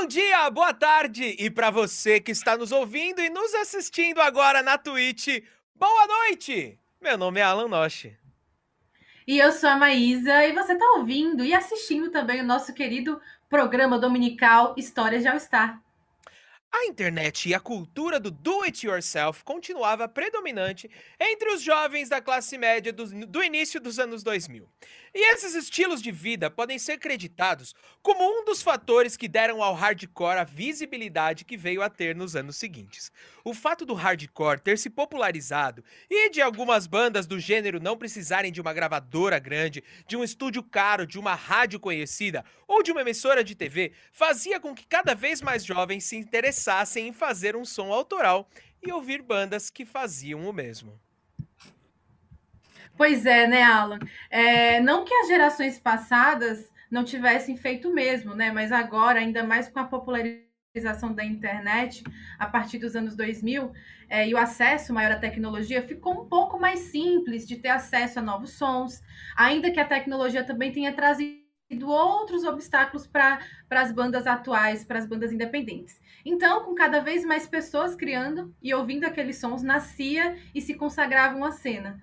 Bom dia, boa tarde e para você que está nos ouvindo e nos assistindo agora na Twitch, boa noite! Meu nome é Alan Noche. E eu sou a Maísa e você está ouvindo e assistindo também o nosso querido programa dominical Histórias de All Star. A internet e a cultura do do-it-yourself continuava predominante entre os jovens da classe média do, do, início dos anos 2000. E esses estilos de vida podem ser creditados como um dos fatores que deram ao hardcore a visibilidade que veio a ter nos anos seguintes. O fato do hardcore ter se popularizado e de algumas bandas do gênero não precisarem de uma gravadora grande, de um estúdio caro, de uma rádio conhecida ou de uma emissora de TV fazia com que cada vez mais jovens se interessassem em fazer um som autoral e ouvir bandas que faziam o mesmo. Pois é, né, Alan? É, não que as gerações passadas não tivessem feito mesmo, né? Mas agora, ainda mais com a popularização da internet, a partir dos anos 2000, é, e o acesso maior à tecnologia, ficou um pouco mais simples de ter acesso a novos sons, ainda que a tecnologia também tenha trazido outros obstáculos para as bandas atuais, para as bandas independentes. Então, com cada vez mais pessoas criando e ouvindo aqueles sons, nascia e se consagrava uma cena.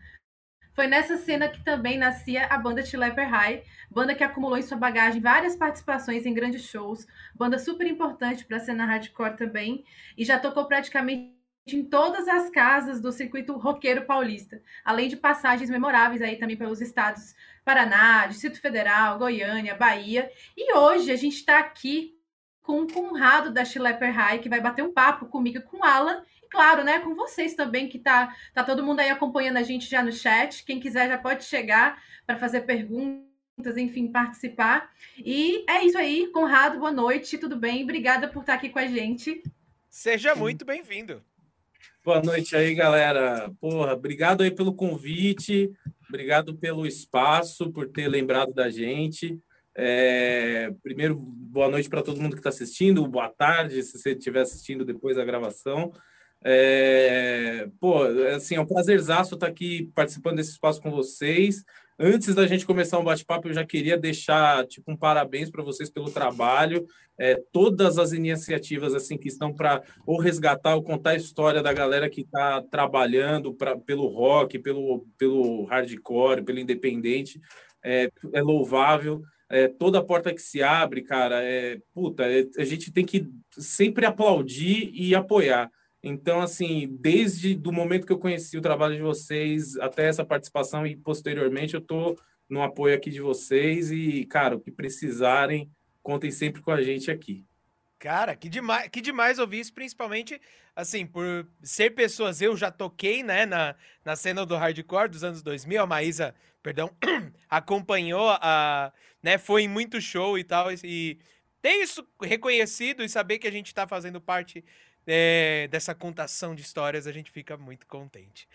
Foi nessa cena que também nascia a banda Chileper High, banda que acumulou em sua bagagem várias participações em grandes shows, banda super importante para a cena hardcore também, e já tocou praticamente em todas as casas do circuito roqueiro paulista, além de passagens memoráveis aí também pelos estados Paraná, Distrito Federal, Goiânia, Bahia. E hoje a gente está aqui com o Conrado da Schlepper High, que vai bater um papo comigo com o Alan. Claro, né, com vocês também, que tá, tá todo mundo aí acompanhando a gente já no chat. Quem quiser já pode chegar para fazer perguntas, enfim, participar. E é isso aí, Conrado, boa noite, tudo bem? Obrigada por estar aqui com a gente. Seja muito bem-vindo. Boa noite aí, galera. Porra, obrigado aí pelo convite, obrigado pelo espaço, por ter lembrado da gente. É, primeiro, boa noite para todo mundo que está assistindo, boa tarde, se você estiver assistindo depois da gravação. É, pô, assim, é um prazerzaço estar aqui participando desse espaço com vocês. Antes da gente começar um bate-papo, eu já queria deixar tipo um parabéns para vocês pelo trabalho, é, todas as iniciativas assim que estão para ou resgatar ou contar a história da galera que está trabalhando pra, pelo rock, pelo, pelo hardcore, pelo independente, é, é louvável. É, toda porta que se abre, cara, é puta, é, a gente tem que sempre aplaudir e apoiar. Então, assim, desde do momento que eu conheci o trabalho de vocês até essa participação e posteriormente, eu estou no apoio aqui de vocês e, cara, o que precisarem, contem sempre com a gente aqui. Cara, que demais, que demais ouvir isso, principalmente, assim, por ser pessoas, eu já toquei, né, na, na cena do hardcore dos anos 2000, a Maísa, perdão, acompanhou, a, né, foi em muito show e tal, e ter isso reconhecido e saber que a gente está fazendo parte é, dessa contação de histórias, a gente fica muito contente.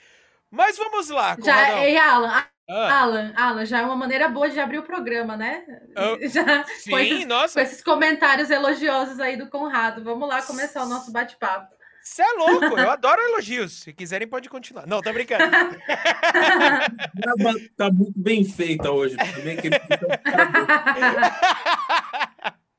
Mas vamos lá, Já, ei, Alan, ah. Alan, Alan, já é uma maneira boa de abrir o programa, né? Oh, já, sim, com esses, nossa. Com esses comentários elogiosos aí do Conrado. Vamos lá começar o nosso bate-papo. Você é louco, eu adoro elogios. Se quiserem, pode continuar. Não, tá brincando. tá muito bem feita hoje. Também que...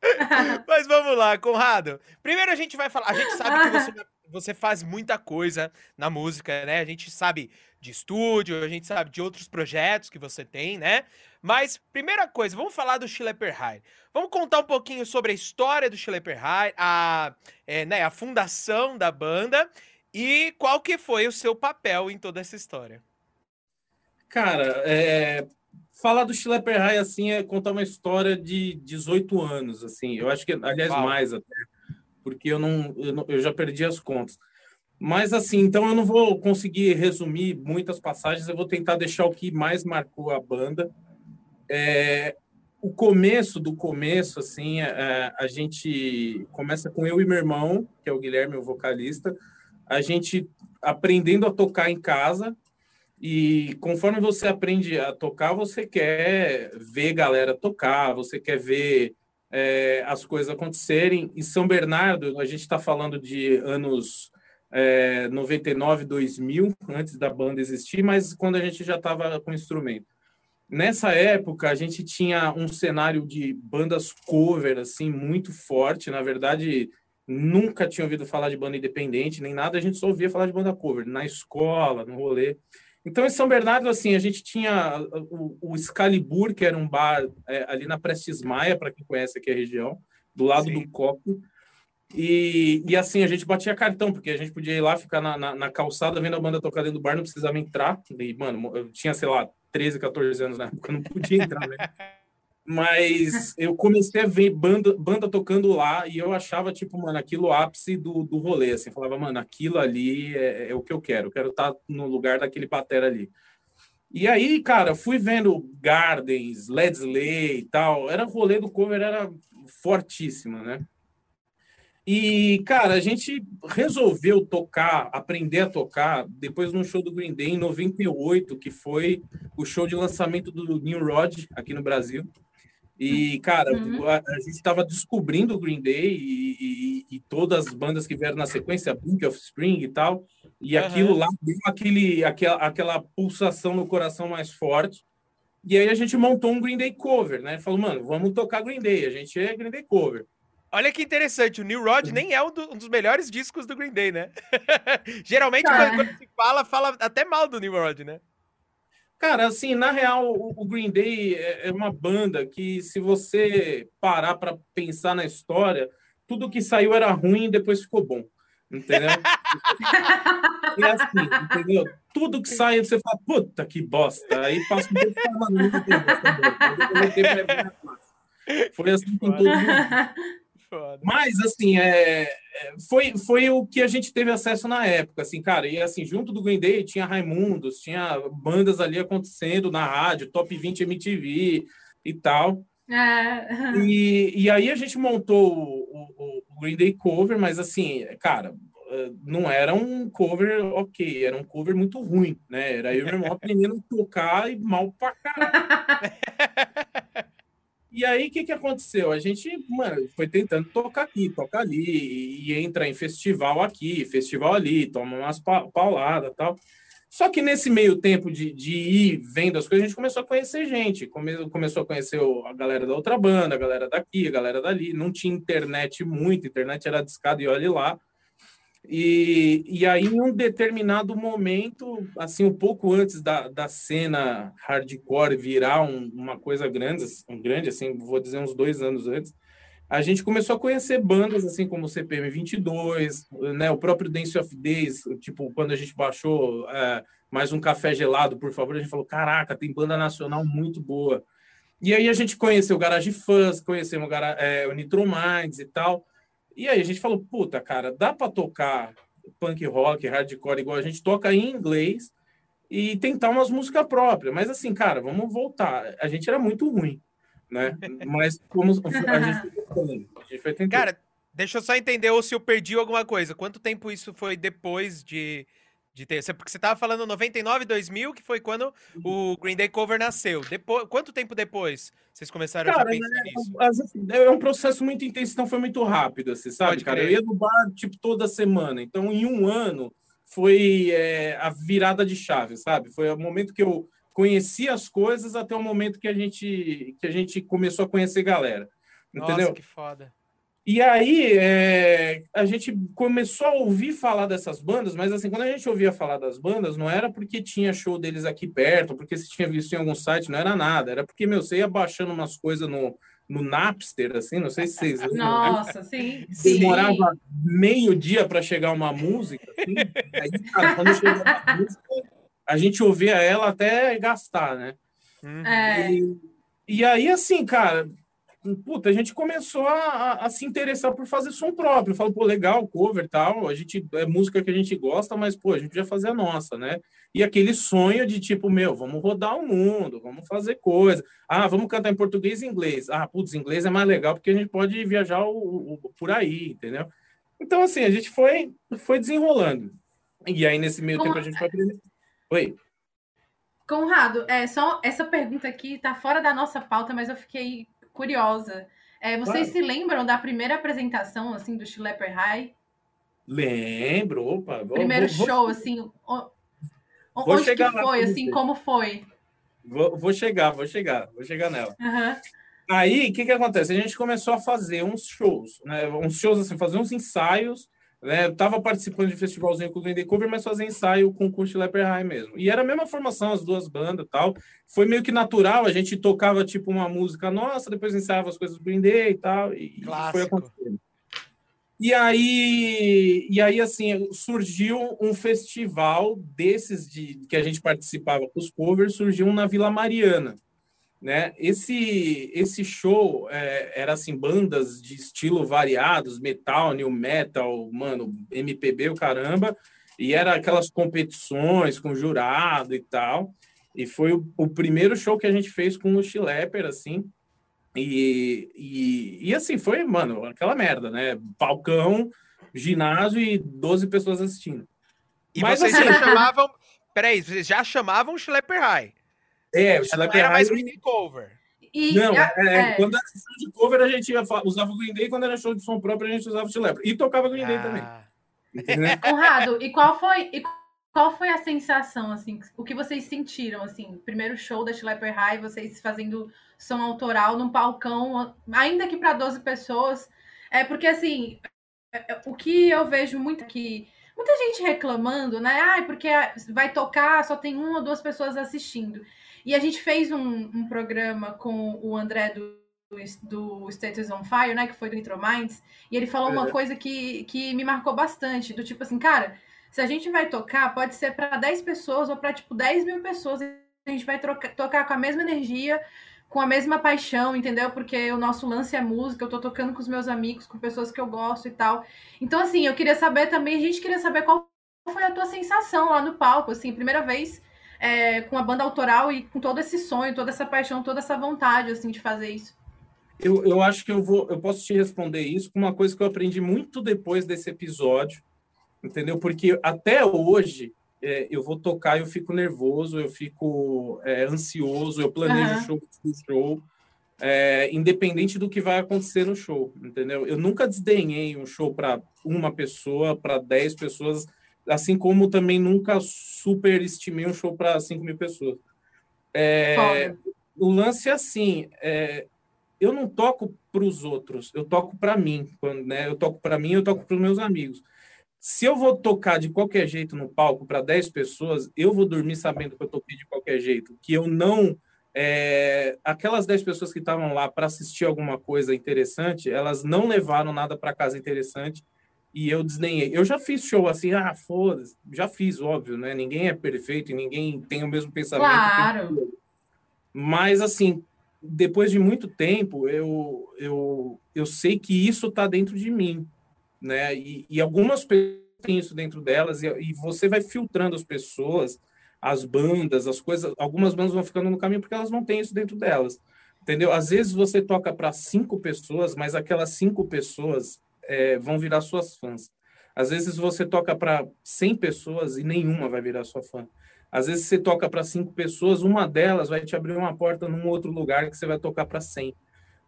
Mas vamos lá, Conrado. Primeiro a gente vai falar. A gente sabe que você, você faz muita coisa na música, né? A gente sabe de estúdio, a gente sabe de outros projetos que você tem, né? Mas, primeira coisa, vamos falar do Schlepper High. Vamos contar um pouquinho sobre a história do Schlepper High, a, é, né, a fundação da banda e qual que foi o seu papel em toda essa história. Cara, é, falar do Schlepper High assim é contar uma história de 18 anos, assim. Eu acho que, aliás, Uau. mais até, porque eu não, eu não, eu já perdi as contas. Mas assim, então eu não vou conseguir resumir muitas passagens, eu vou tentar deixar o que mais marcou a banda. É, o começo do começo, assim, é, a gente começa com eu e meu irmão, que é o Guilherme, o vocalista, a gente aprendendo a tocar em casa, e conforme você aprende a tocar, você quer ver galera tocar, você quer ver é, as coisas acontecerem. Em São Bernardo, a gente está falando de anos é, 99, 2000, antes da banda existir, mas quando a gente já estava com instrumento. Nessa época, a gente tinha um cenário de bandas cover, assim, muito forte. Na verdade, nunca tinha ouvido falar de banda independente, nem nada. A gente só ouvia falar de banda cover, na escola, no rolê. Então, em São Bernardo, assim, a gente tinha o, o Excalibur, que era um bar é, ali na Prestes Maia, para quem conhece aqui a região, do lado Sim. do Copo. E, e assim, a gente batia cartão, porque a gente podia ir lá, ficar na, na, na, calçada, vendo a banda tocar dentro do bar, não precisava entrar. E, mano, eu tinha, sei lá, 13, 14 anos na época, não podia entrar, né? Mas eu comecei a ver banda, banda tocando lá e eu achava, tipo, mano, aquilo ápice do, do rolê, assim. falava, mano, aquilo ali é, é, o que eu quero. Eu quero estar no lugar daquele batera ali. E aí, cara, fui vendo Gardens, Led e tal. Era o rolê do cover, era fortíssima, né? E, cara, a gente resolveu tocar, aprender a tocar, depois de um show do Green Day em 98, que foi o show de lançamento do New Rod aqui no Brasil. E, cara, uhum. a, a, gente estava descobrindo o Green Day e, e, e, todas as bandas que vieram na sequência, Blink of Spring e tal. E uhum. aquilo lá deu aquele, aquela, aquela pulsação no coração mais forte. E aí a gente montou um Green Day cover, né? Falou, mano, vamos tocar Green Day. A gente é Green Day cover. Olha que interessante, o New Rod nem é um, do, um, dos melhores discos do Green Day, né? Geralmente, ah. quando, quando, se fala, fala até mal do New Rod, né? Cara, assim, na real, o Green Day é, é uma banda que, se você parar para pensar na história, tudo que saiu era ruim e depois ficou bom. Entendeu? é assim, entendeu? Tudo que sai, você fala, puta que bosta. Aí passa um tempo e fala, Foi assim com tudo. Foda. Mas, assim, é, é, foi, foi o que a gente teve acesso na época, assim, cara. E, assim, junto do Green Day tinha Raimundos, tinha bandas ali acontecendo na rádio, Top 20 MTV e tal. É. E, e aí a gente montou o, o, o Green Day cover, mas, assim, cara, não era um cover ok, era um cover muito ruim, né? Era eu e meu irmão aprendendo a tocar e mal pra caralho. E aí, o que, que aconteceu? A gente, mano, foi tentando tocar aqui, tocar ali, e entra em festival aqui, festival ali, toma umas pauladas e tal. Só que nesse meio tempo de, de ir vendo as coisas, a gente começou a conhecer gente, come, começou a conhecer a galera da outra banda, a galera daqui, a galera dali. Não tinha internet muito, internet era discada e olhe lá. E, e aí, em um determinado momento, assim, um pouco antes da, da cena hardcore virar um, uma coisa grande, um grande, assim, vou dizer uns dois anos antes, a gente começou a conhecer bandas, assim, como o CPM 22, né, o próprio Dance of Days, tipo, quando a gente baixou é, mais um café gelado, por favor, a gente falou, caraca, tem banda nacional muito boa. E aí a gente conheceu o Garage Fuzz, conhecemos o, é, o Nitro Minds e tal, e aí a gente falou, puta, cara, dá para tocar punk rock, hardcore igual a gente toca em inglês e tentar umas músicas próprias. Mas assim, cara, vamos voltar. A gente era muito ruim, né? Mas como a gente, a gente foi tentando. Cara, deixa eu só entender ou se eu perdi alguma coisa. Quanto tempo isso foi depois de de ter, porque você tava falando 99, 2000, que foi quando o Green Day Cover nasceu. Depois, quanto tempo depois vocês começaram cara, a pensar é, nisso? É um processo muito intenso, então foi muito rápido, assim, sabe, Pode cara? Crer. Eu ia no bar, tipo, toda semana. Então, em um ano, foi é, a virada de chave, sabe? Foi o momento que eu conheci as coisas até o momento que a gente, que a gente começou a conhecer galera. Entendeu? Nossa, que foda. E aí é, a gente começou a ouvir falar dessas bandas, mas assim, quando a gente ouvia falar das bandas, não era porque tinha show deles aqui perto, porque se tinha visto em algum site, não era nada. Era porque, meu, você ia baixando umas coisas no, no Napster, assim, não sei se vocês. Né? Nossa, né? sim. Demorava meio dia para chegar uma música. Assim, aí, cara, quando chegava a música, a gente ouvia ela até gastar, né? Uhum. É. E, e aí, assim, cara, puta, a gente começou a, a, a, se interessar por fazer som próprio. Falo, pô, legal, cover tal, a gente é música que a gente gosta, mas pô, a gente podia fazer a nossa, né? E aquele sonho de tipo, meu, vamos rodar o mundo, vamos fazer coisa. Ah, vamos cantar em português e inglês. Ah, putz, inglês é mais legal porque a gente pode viajar o, o, por aí, entendeu? Então, assim, a gente foi, foi desenrolando. E aí, nesse meio tempo, a gente foi aprendendo. Oi. Conrado, é, só essa pergunta aqui tá fora da nossa pauta, mas eu fiquei curiosa. É, vocês claro. se lembram da primeira apresentação assim do Schlepper High? Lembro, opa. Primeiro vou, show, vou, assim. O, onde que foi, assim, como foi? Vou, vou chegar, vou chegar, vou chegar nela. Aham. Aí, o que, que acontece? A gente começou a fazer uns shows, né? Uns shows, assim, fazer uns ensaios, né? Eu tava participando de festivalzinho com o Green Day Cover, mas fazia ensaio com o Kurt Leper High mesmo. E era a mesma formação, as duas bandas tal. Foi meio que natural, a gente tocava, tipo, uma música nossa, depois ensaiava as coisas do Green Day e tal, e, e foi Clássico. acontecendo. E aí, e aí, assim, surgiu um festival desses de que a gente participava com os covers, surgiu um na Vila Mariana, né? Esse esse show é, era assim bandas de estilo variados, metal, new metal, mano, MPB, o caramba, e era aquelas competições com jurado e tal. E foi o, o primeiro show que a gente fez com o Schlepper, assim. E, e, e assim, foi, mano, aquela merda, né? Palcão, ginásio e 12 pessoas assistindo. E Mas vocês assim- já chamavam. Peraí, vocês já chamavam Schlepper High. É, o Schlepper era mais High- Green Day Cover. E, Não, a- é, é. quando era show de cover, a gente usava o Green Day, quando era show de som próprio, a gente usava o Schlepper. E tocava Green Day também. Ah, entendeu? Conrado, e qual foi e qual foi a sensação assim, o que vocês sentiram assim, primeiro show da Schlepper High, vocês fazendo som autoral num palcão, ainda que para 12 pessoas, é porque assim, é- é- o que eu vejo muito que muita gente reclamando, né? Ai, porque vai tocar, só tem uma ou duas pessoas assistindo. E a gente fez um, um programa com o André do, do Status on Fire, né? Que foi do Nitro Minds. E ele falou uma Uhum. coisa que, que me marcou bastante: do tipo assim, cara, se a gente vai tocar, pode ser para 10 pessoas ou para tipo 10 mil pessoas. A gente vai troca- tocar com a mesma energia, com a mesma paixão, entendeu? Porque o nosso lance é música, eu tô tocando com os meus amigos, com pessoas que eu gosto e tal. Então, assim, eu queria saber também, a gente queria saber qual foi a tua sensação lá no palco, assim, primeira vez é, com a banda autoral e com todo esse sonho, toda essa paixão, toda essa vontade, assim, de fazer isso. Eu, eu acho que eu vou, eu posso te responder isso com uma coisa que eu aprendi muito depois desse episódio, entendeu? Porque até hoje é, eu vou tocar, eu fico nervoso, eu fico é, ansioso, eu planejo o show, show é, independente do que vai acontecer no show, entendeu? Eu nunca desdenhei um show para uma pessoa, para 10 pessoas, assim como também nunca superestimei um show para 5 mil pessoas. É, o lance é assim, é, eu não toco para os outros, eu toco para mim, quando, né? Eu toco para mim, eu toco para os meus amigos. Se eu vou tocar de qualquer jeito no palco para 10 pessoas, eu vou dormir sabendo que eu toquei de qualquer jeito, que eu não é, aquelas 10 pessoas que estavam lá para assistir alguma coisa interessante, elas não levaram nada para casa interessante e eu desdenhei. Eu já fiz show assim, ah, foda-se, já fiz, óbvio, né? Ninguém é perfeito e ninguém tem o mesmo pensamento. Claro. Mas, assim, depois de muito tempo, eu, eu, eu sei que isso está dentro de mim, né? E, e algumas pessoas têm isso dentro delas e, e você vai filtrando as pessoas, as bandas, as coisas. Algumas bandas vão ficando no caminho porque elas não têm isso dentro delas, entendeu? Às vezes você toca para cinco pessoas, mas aquelas cinco pessoas é, vão virar suas fãs. Às vezes você toca para 100 pessoas e nenhuma vai virar sua fã. Às vezes você toca para cinco pessoas, uma delas vai te abrir uma porta num outro lugar que você vai tocar para 100.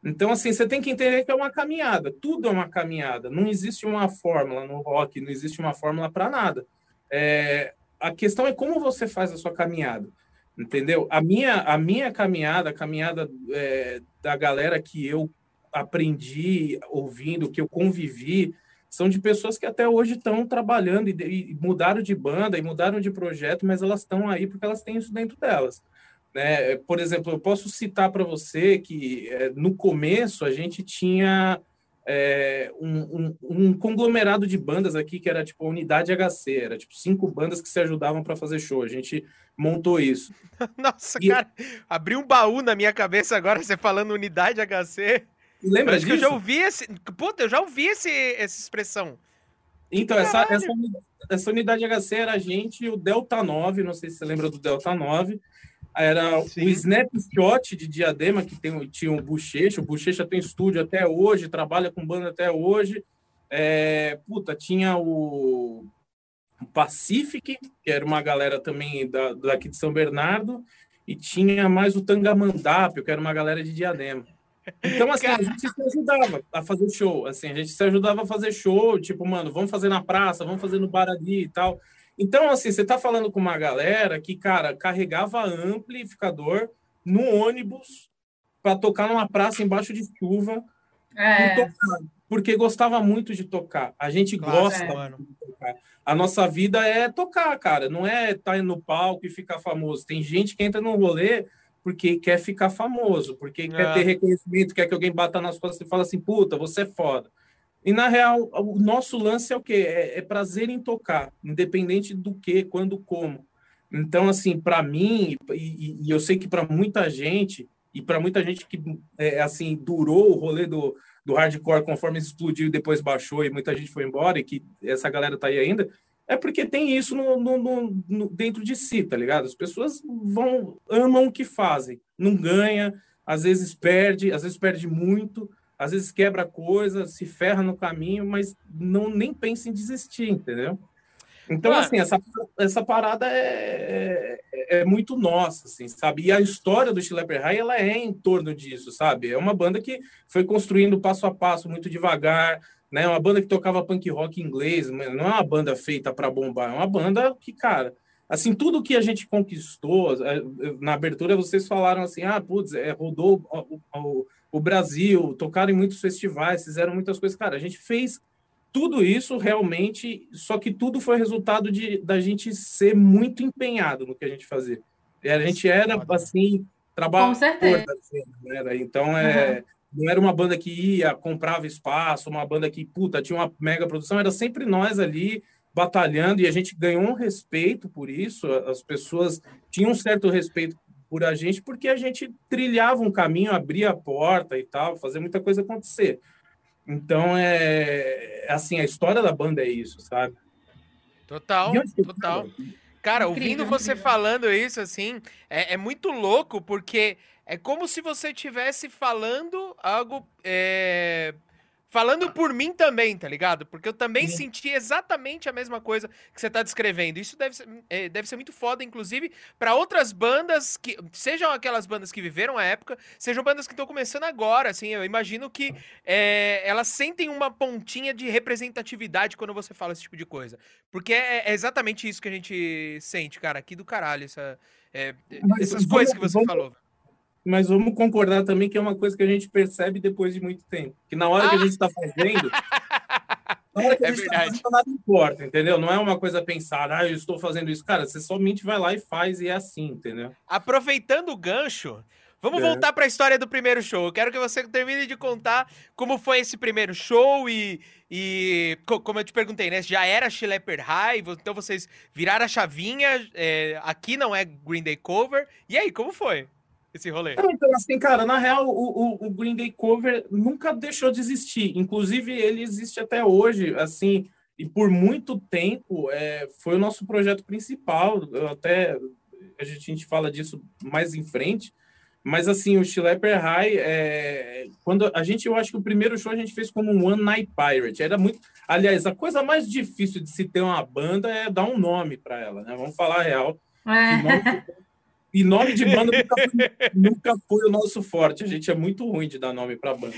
Então, assim, você tem que entender que é uma caminhada. Tudo é uma caminhada. Não existe uma fórmula no rock, não existe uma fórmula para nada. É, a questão é como você faz a sua caminhada, entendeu? A minha, a minha caminhada, a caminhada é, da galera que eu aprendi ouvindo, que eu convivi, são de pessoas que até hoje estão trabalhando e, e mudaram de banda e mudaram de projeto, mas elas estão aí porque elas têm isso dentro delas. Né? Por exemplo, eu posso citar para você que é, no começo a gente tinha é, um, um, um, conglomerado de bandas aqui que era tipo a Unidade HC, era tipo cinco bandas que se ajudavam para fazer show. A gente montou isso. Nossa, E- cara, abriu um baú na minha cabeça agora, você falando unidade HC. Lembra disso? que eu já ouvi esse. Puta, eu já ouvi esse, essa expressão. Então, essa, essa, essa unidade HC era a gente o Delta 9, não sei se você lembra do Delta 9. Era Sim. o Snapshot de Diadema, que tem, tinha o Bochecha. O Bochecha tem estúdio até hoje, trabalha com banda até hoje. É, puta, tinha o, o Pacific, que era uma galera também da, daqui de São Bernardo. E tinha mais o Tangamandapio, que era uma galera de Diadema. Então, assim, a gente se ajudava a fazer show. Assim, a gente se ajudava a fazer show, tipo, mano, vamos fazer na praça, vamos fazer no bar ali e tal. Então, assim, você está falando com uma galera que, cara, carregava amplificador no ônibus para tocar numa praça embaixo de chuva. É. porque gostava muito de tocar. A gente claro, gosta é. de tocar. A nossa vida é tocar, cara. Não é estar tá no palco e ficar famoso. Tem gente que entra no rolê porque quer ficar famoso, porque é. quer ter reconhecimento, quer que alguém bata nas costas e fala assim, puta, você é foda. E, na real, o nosso lance é o quê? É, é prazer em tocar, independente do que, quando, como. Então, assim, para mim, e, e, eu sei que para muita gente, e para muita gente que, é, assim, durou o rolê do, do hardcore conforme explodiu e depois baixou e muita gente foi embora, e que essa galera tá aí ainda, é porque tem isso no, no, no, dentro de si, tá ligado? As pessoas vão amam o que fazem, não ganha, às vezes perde, às vezes perde muito, às vezes quebra coisa, se ferra no caminho, mas não nem pensa em desistir, entendeu? Então, assim, essa, essa parada é, é, é, muito nossa, assim, sabe? E a história do Schlepper High, ela é em torno disso, sabe? É uma banda que foi construindo passo a passo, muito devagar, né? Uma banda que tocava punk rock inglês, não é uma banda feita para bombar, é uma banda que, cara, assim, tudo que a gente conquistou, é, na abertura vocês falaram assim, ah, putz, é, rodou o, o, o Brasil, tocaram em muitos festivais, fizeram muitas coisas. Cara, a gente fez tudo isso realmente, só que tudo foi resultado de da gente ser muito empenhado no que a gente fazia. A gente era, assim, trabalho. Com certeza. Né? Então, é. Uhum não era uma banda que ia, comprava espaço, uma banda que, puta, tinha uma mega produção, era sempre nós ali batalhando e a gente ganhou um respeito por isso, as pessoas tinham um certo respeito por a gente porque a gente trilhava um caminho, abria a porta e tal, fazia muita coisa acontecer. Então, é assim, a história da banda é isso, sabe? Total, total. Cara, incrível, ouvindo você incrível. falando isso, assim, é, é muito louco, porque é como se você estivesse falando algo. É, falando por mim também, tá ligado? Porque eu também Sim. senti exatamente a mesma coisa que você tá descrevendo. Isso deve ser, é, deve ser muito foda, inclusive, para outras bandas que. Sejam aquelas bandas que viveram a época, sejam bandas que estão começando agora, assim. Eu imagino que é, elas sentem uma pontinha de representatividade quando você fala esse tipo de coisa. Porque é, é exatamente isso que a gente sente, cara, aqui do caralho, essa, é, essas coisas que você falou mas vamos concordar também que é uma coisa que a gente percebe depois de muito tempo. Que na hora que a gente está fazendo, na hora que a é gente está fazendo, nada importa, entendeu? Não é uma coisa pensada, ah, eu estou fazendo isso. Cara, você somente vai lá e faz e é assim, entendeu? Aproveitando o gancho, vamos é. voltar para a história do primeiro show. Eu quero que você termine de contar como foi esse primeiro show e, e como eu te perguntei, né? Já era Schlepper High, então vocês viraram a chavinha, é, aqui não é Green Day Cover. E aí, como foi? Esse rolê? então, assim, cara, na real, o, o, o, Green Day Cover nunca deixou de existir. Inclusive, ele existe até hoje, assim, e por muito tempo é, foi o nosso projeto principal. Até a gente, a gente fala disso mais em frente. Mas, assim, o Schlepper High, é, quando a gente, eu acho que o primeiro show a gente fez como um One Night Pirate. Era muito. Aliás, a coisa mais difícil de se ter uma banda é dar um nome para ela, né? Vamos falar a real. É. Nome, e nome de banda nunca foi, nunca foi, o nosso forte. A gente é muito ruim de dar nome para banda.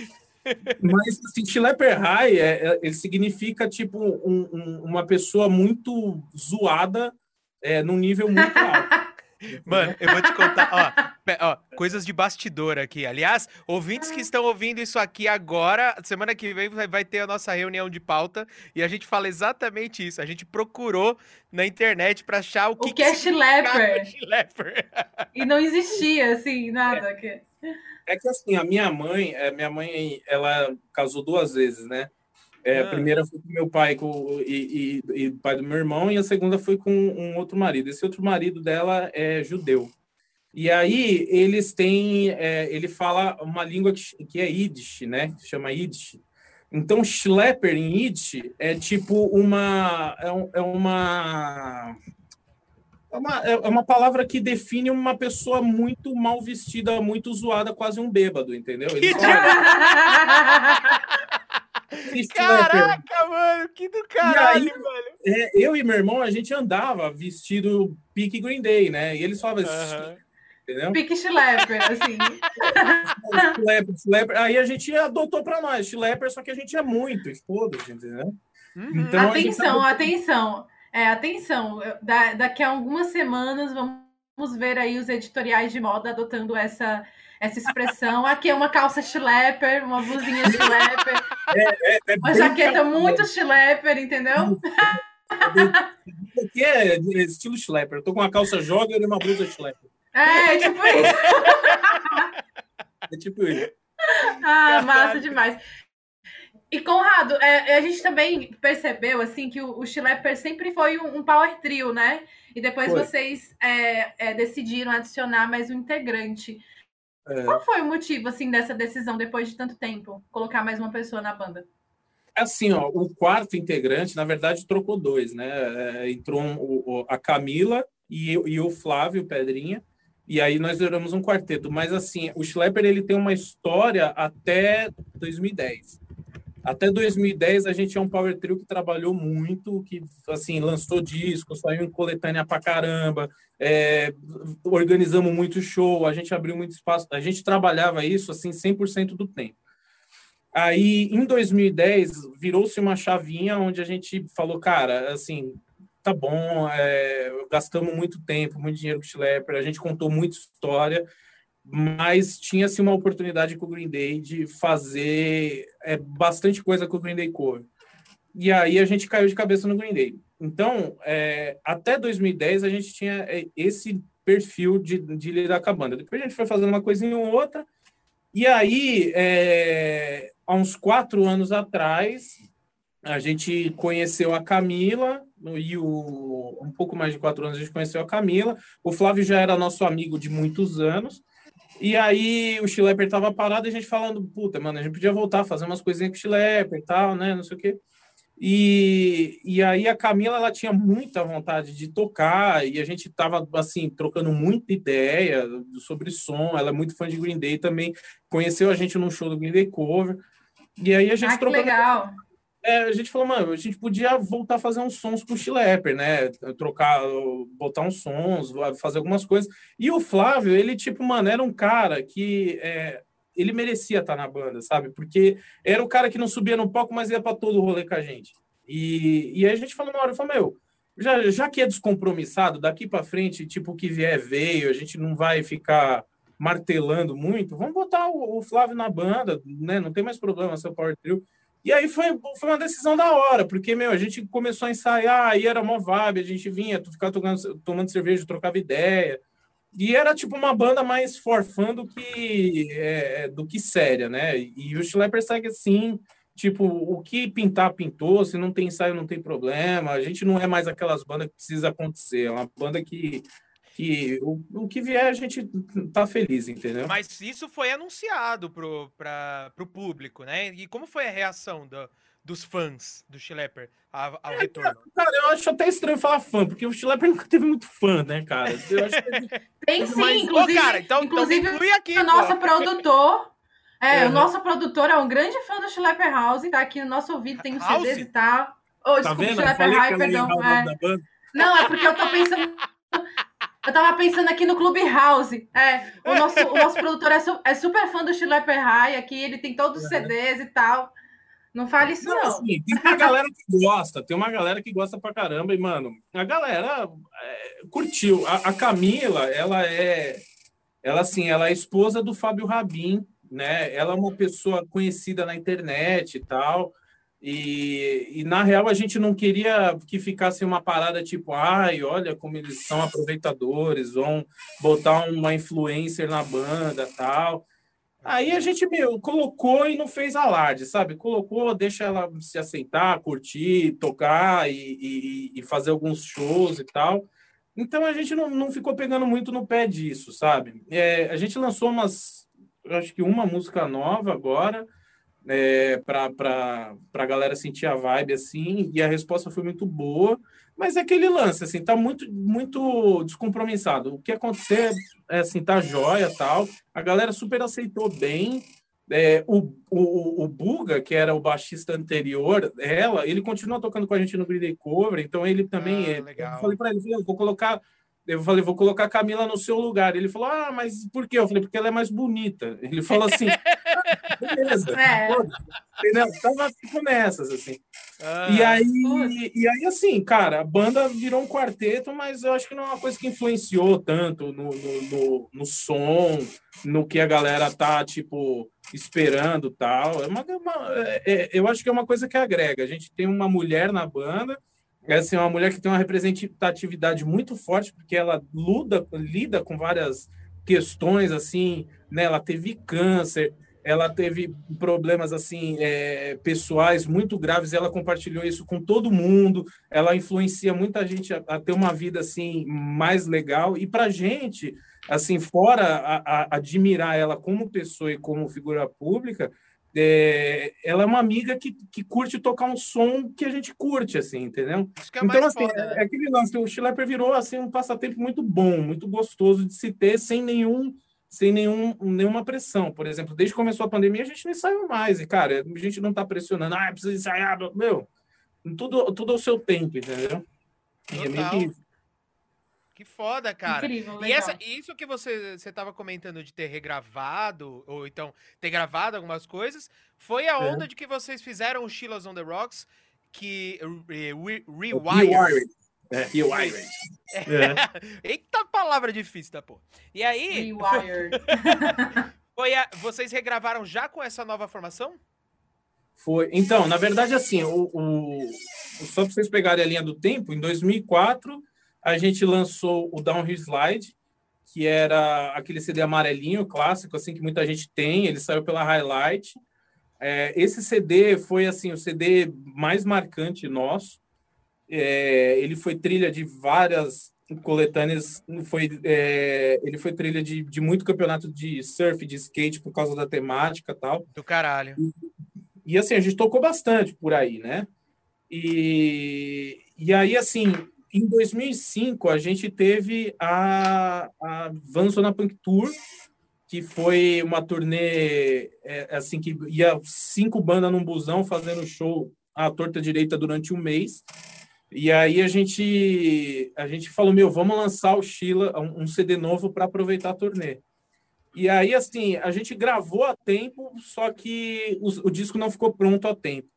Mas assim, Schlepper High é, é, ele significa tipo um, um, uma pessoa muito zoada é, num nível muito alto. Mano, eu vou te contar, ó, ó, coisas de bastidor aqui. Aliás, ouvintes que estão ouvindo isso aqui agora, semana que vem vai ter a nossa reunião de pauta e a gente fala exatamente isso. A gente procurou na internet para achar o que, o que, é Schlepper. E não existia, assim, nada. Que... É que assim, a minha mãe, é, minha mãe, ela casou duas vezes, né? É, ah. A primeira foi com meu pai com, e, e, e pai do meu irmão, e a segunda foi com um outro marido. Esse outro marido dela é judeu. E aí eles têm, é, ele fala uma língua que, que é Yiddish, né? Que chama Yiddish. Então, schlepper em Yiddish é tipo uma, é, é uma é uma, é, é uma palavra que define uma pessoa muito mal vestida, muito zoada, quase um bêbado, entendeu? Eles Caraca, mano, que do caralho, aí, velho. É, eu e meu irmão, a gente andava vestido pique Green Day, né? E eles falavam assim, entendeu? Pique Schlepper, assim. schlepper, schlepper. Aí a gente adotou pra nós, Schlepper, só que a gente é muito, foda-se, entendeu? Uhum. Então, atenção, tava... atenção. É, atenção, da, daqui a algumas semanas vamos ver aí os editoriais de moda adotando essa, essa expressão. Aqui é uma calça schlepper, uma blusinha schlepper, é, é, é uma jaqueta muito schlepper, entendeu? O que é estilo schlepper? Eu tô com uma calça jogger e uma blusa schlepper. É, tipo isso. É tipo isso. Ah, massa demais. E Conrado, é, a gente também percebeu assim que o, o Schlepper sempre foi um, um, power trio, né? E depois foi. vocês é, é, decidiram adicionar mais um integrante. É. Qual foi o motivo assim dessa decisão depois de tanto tempo, colocar mais uma pessoa na banda? Assim, ó, o quarto integrante, na verdade, trocou dois, né? É, entrou um, o, a Camila e, e o Flávio Pedrinha. E aí nós viramos um quarteto. Mas assim, o Schlepper ele tem uma história até 2010. Até 2010 a gente é um power trio que trabalhou muito, que assim lançou disco, saiu em coletânea pra caramba, é, organizamos muito show, a gente abriu muito espaço, a gente trabalhava isso assim 100% do tempo. Aí em 2010 virou-se uma chavinha onde a gente falou, cara, assim, tá bom, é, gastamos muito tempo, muito dinheiro com o Schlepper, a gente contou muita história, mas tinha-se uma oportunidade com o Green Day de fazer é, bastante coisa com o Green Day Cover. E aí a gente caiu de cabeça no Green Day. Então, é, até 2010 a gente tinha é, esse perfil de, de lidar com a banda. Depois a gente foi fazendo uma coisinha ou outra, e aí, é, há uns quatro anos atrás, a gente conheceu a Camila, e o, um pouco mais de quatro anos a gente conheceu a Camila. O Flávio já era nosso amigo de muitos anos. E aí o Schlepper estava parado e a gente falando, puta, mano, a gente podia voltar a fazer umas coisinhas com o Schlepper e tal, né? Não sei o quê. E, e aí a Camila ela tinha muita vontade de tocar e a gente tava assim trocando muita ideia sobre som. Ela é muito fã de Green Day também, conheceu a gente num show do Green Day cover. E aí a gente ah, trocou. legal. É, a gente falou, mano, a gente podia voltar a fazer uns sons com o Chilepper, né? Trocar, botar uns sons, fazer algumas coisas. E o Flávio, ele, tipo, mano, era um cara que é, ele merecia estar na banda, sabe? Porque era o cara que não subia no palco, mas ia para todo o rolê com a gente. E, e aí a gente falou na hora, falou, meu, já, já que é descompromissado, daqui para frente, tipo, o que vier veio, a gente não vai ficar martelando muito, vamos botar o, o Flávio na banda, né? Não tem mais problema, seu Power Trio. E aí foi, foi uma decisão da hora, porque, meu, a gente começou a ensaiar, aí era mó vibe, a gente vinha, ficar tocando, tomando cerveja, trocava ideia. E era tipo uma banda mais forfã do que, é, do que séria, né? E o Schlepper segue assim, tipo, o que pintar, pintou, se não tem ensaio, não tem problema. A gente não é mais aquelas bandas que precisa acontecer, é uma banda que que o, o que vier a gente tá feliz, entendeu? Mas isso foi anunciado pro, pra, pro público, né? E como foi a reação do, dos fãs do Schlepper ao, ao é, retorno? Cara, eu acho até estranho falar fã, porque o Schlepper nunca teve muito fã, né, cara? Eu acho que... Tem sim, Mas, inclusive, cara, então, então inclusive então aqui, o nosso pô. produtor... É, é, o nosso produtor é um grande fã do Schlepper House, tá aqui no nosso ouvido, tem os CDs e tal. Oh, tá desculpa, vendo? Schlepper High, perdão. É. Não, é porque eu tô pensando eu tava pensando aqui no Clubhouse. É, o nosso, o nosso produtor é, su, é, super fã do Schlepper High aqui, ele tem todos os CDs e tal. Não fale isso, não. não. Assim, tem uma galera que gosta, tem uma galera que gosta pra caramba, e, mano, a galera é, curtiu. A, a, Camila, ela é. Ela, assim, ela é esposa do Fábio Rabin, né? Ela é uma pessoa conhecida na internet e tal. E, e, na real a gente não queria que ficasse uma parada tipo, ai, olha como eles são aproveitadores, vão botar uma influencer na banda tal. Aí a gente meu, colocou e não fez alarde, sabe? Colocou, deixa ela se aceitar, curtir, tocar e, e, e fazer alguns shows e tal. Então a gente não, não ficou pegando muito no pé disso, sabe? É, a gente lançou umas, acho que uma música nova agora é, para a galera sentir a vibe assim, e a resposta foi muito boa, mas é aquele lance, assim, tá muito, muito descompromissado. O que acontecer é assim, tá jóia tal. A galera super aceitou bem. É, o, o, o Buga, que era o baixista anterior, ela, ele continua tocando com a gente no Green Day Cover, então ele também. Ah, é, eu falei para ele, eu vou colocar Eu falei, vou colocar a Camila no seu lugar. Ele falou, ah, mas por quê? Eu falei, porque ela é mais bonita. Ele falou assim, ah, beleza. É. Entendeu? Tava tipo nessas, assim. Ah, e, aí, e aí, assim, cara, a banda virou um quarteto, mas eu acho que não é uma coisa que influenciou tanto no, no, no, no som, no que a galera tá, tipo, esperando tal. É uma, uma é, é, eu acho que é uma coisa que agrega. A gente tem uma mulher na banda é assim, uma mulher que tem uma representatividade muito forte, porque ela luda, lida com várias questões, assim, né? Ela teve câncer, ela teve problemas, assim, é, pessoais muito graves, ela compartilhou isso com todo mundo, ela influencia muita gente a, a ter uma vida, assim, mais legal, e para gente, assim, fora a, a admirar ela como pessoa e como figura pública, é, ela é uma amiga que, que curte tocar um som que a gente curte, assim, entendeu? É então, assim, foda, né? é aquele lance, o Schlepper virou, assim, um passatempo muito bom, muito gostoso de se ter, sem nenhum sem nenhum, nenhuma pressão. Por exemplo, desde que começou a pandemia, a gente não ensaiou mais. E, cara, a gente não está pressionando, ah, precisa ensaiar, meu, tudo, tudo ao seu tempo, entendeu? E é meio que que foda, cara. Incrível. E essa, isso que você estava comentando de ter regravado, ou então ter gravado algumas coisas, foi a onda é. de que vocês fizeram o Sheila's on the Rocks, que re, re, Rewired. É, Rewired. É. é. Eita palavra difícil da porra. E aí... Rewired. foi a, vocês regravaram já com essa nova formação? Foi. Então, na verdade, assim, o, o, só para vocês pegarem a linha do tempo, em 2004 a gente lançou o Downhill Slide, que era aquele CD amarelinho clássico, assim que muita gente tem. Ele saiu pela Highlight. É, esse CD foi assim o CD mais marcante nosso. É, ele foi trilha de várias coletâneas. Foi, é, ele foi trilha de, de muito campeonato de surf, de skate por causa da temática, tal. Do caralho. E, e assim a gente tocou bastante por aí, né? E, e aí assim em 2005, a gente teve a, a Vanzona Punk Tour, que foi uma turnê é, assim que ia cinco bandas num busão fazendo show à torta direita durante um mês. E aí a gente a gente falou, meu, vamos lançar o Sheila, um, um CD novo para aproveitar a turnê. E aí assim, a gente gravou a tempo, só que o, o disco não ficou pronto a tempo.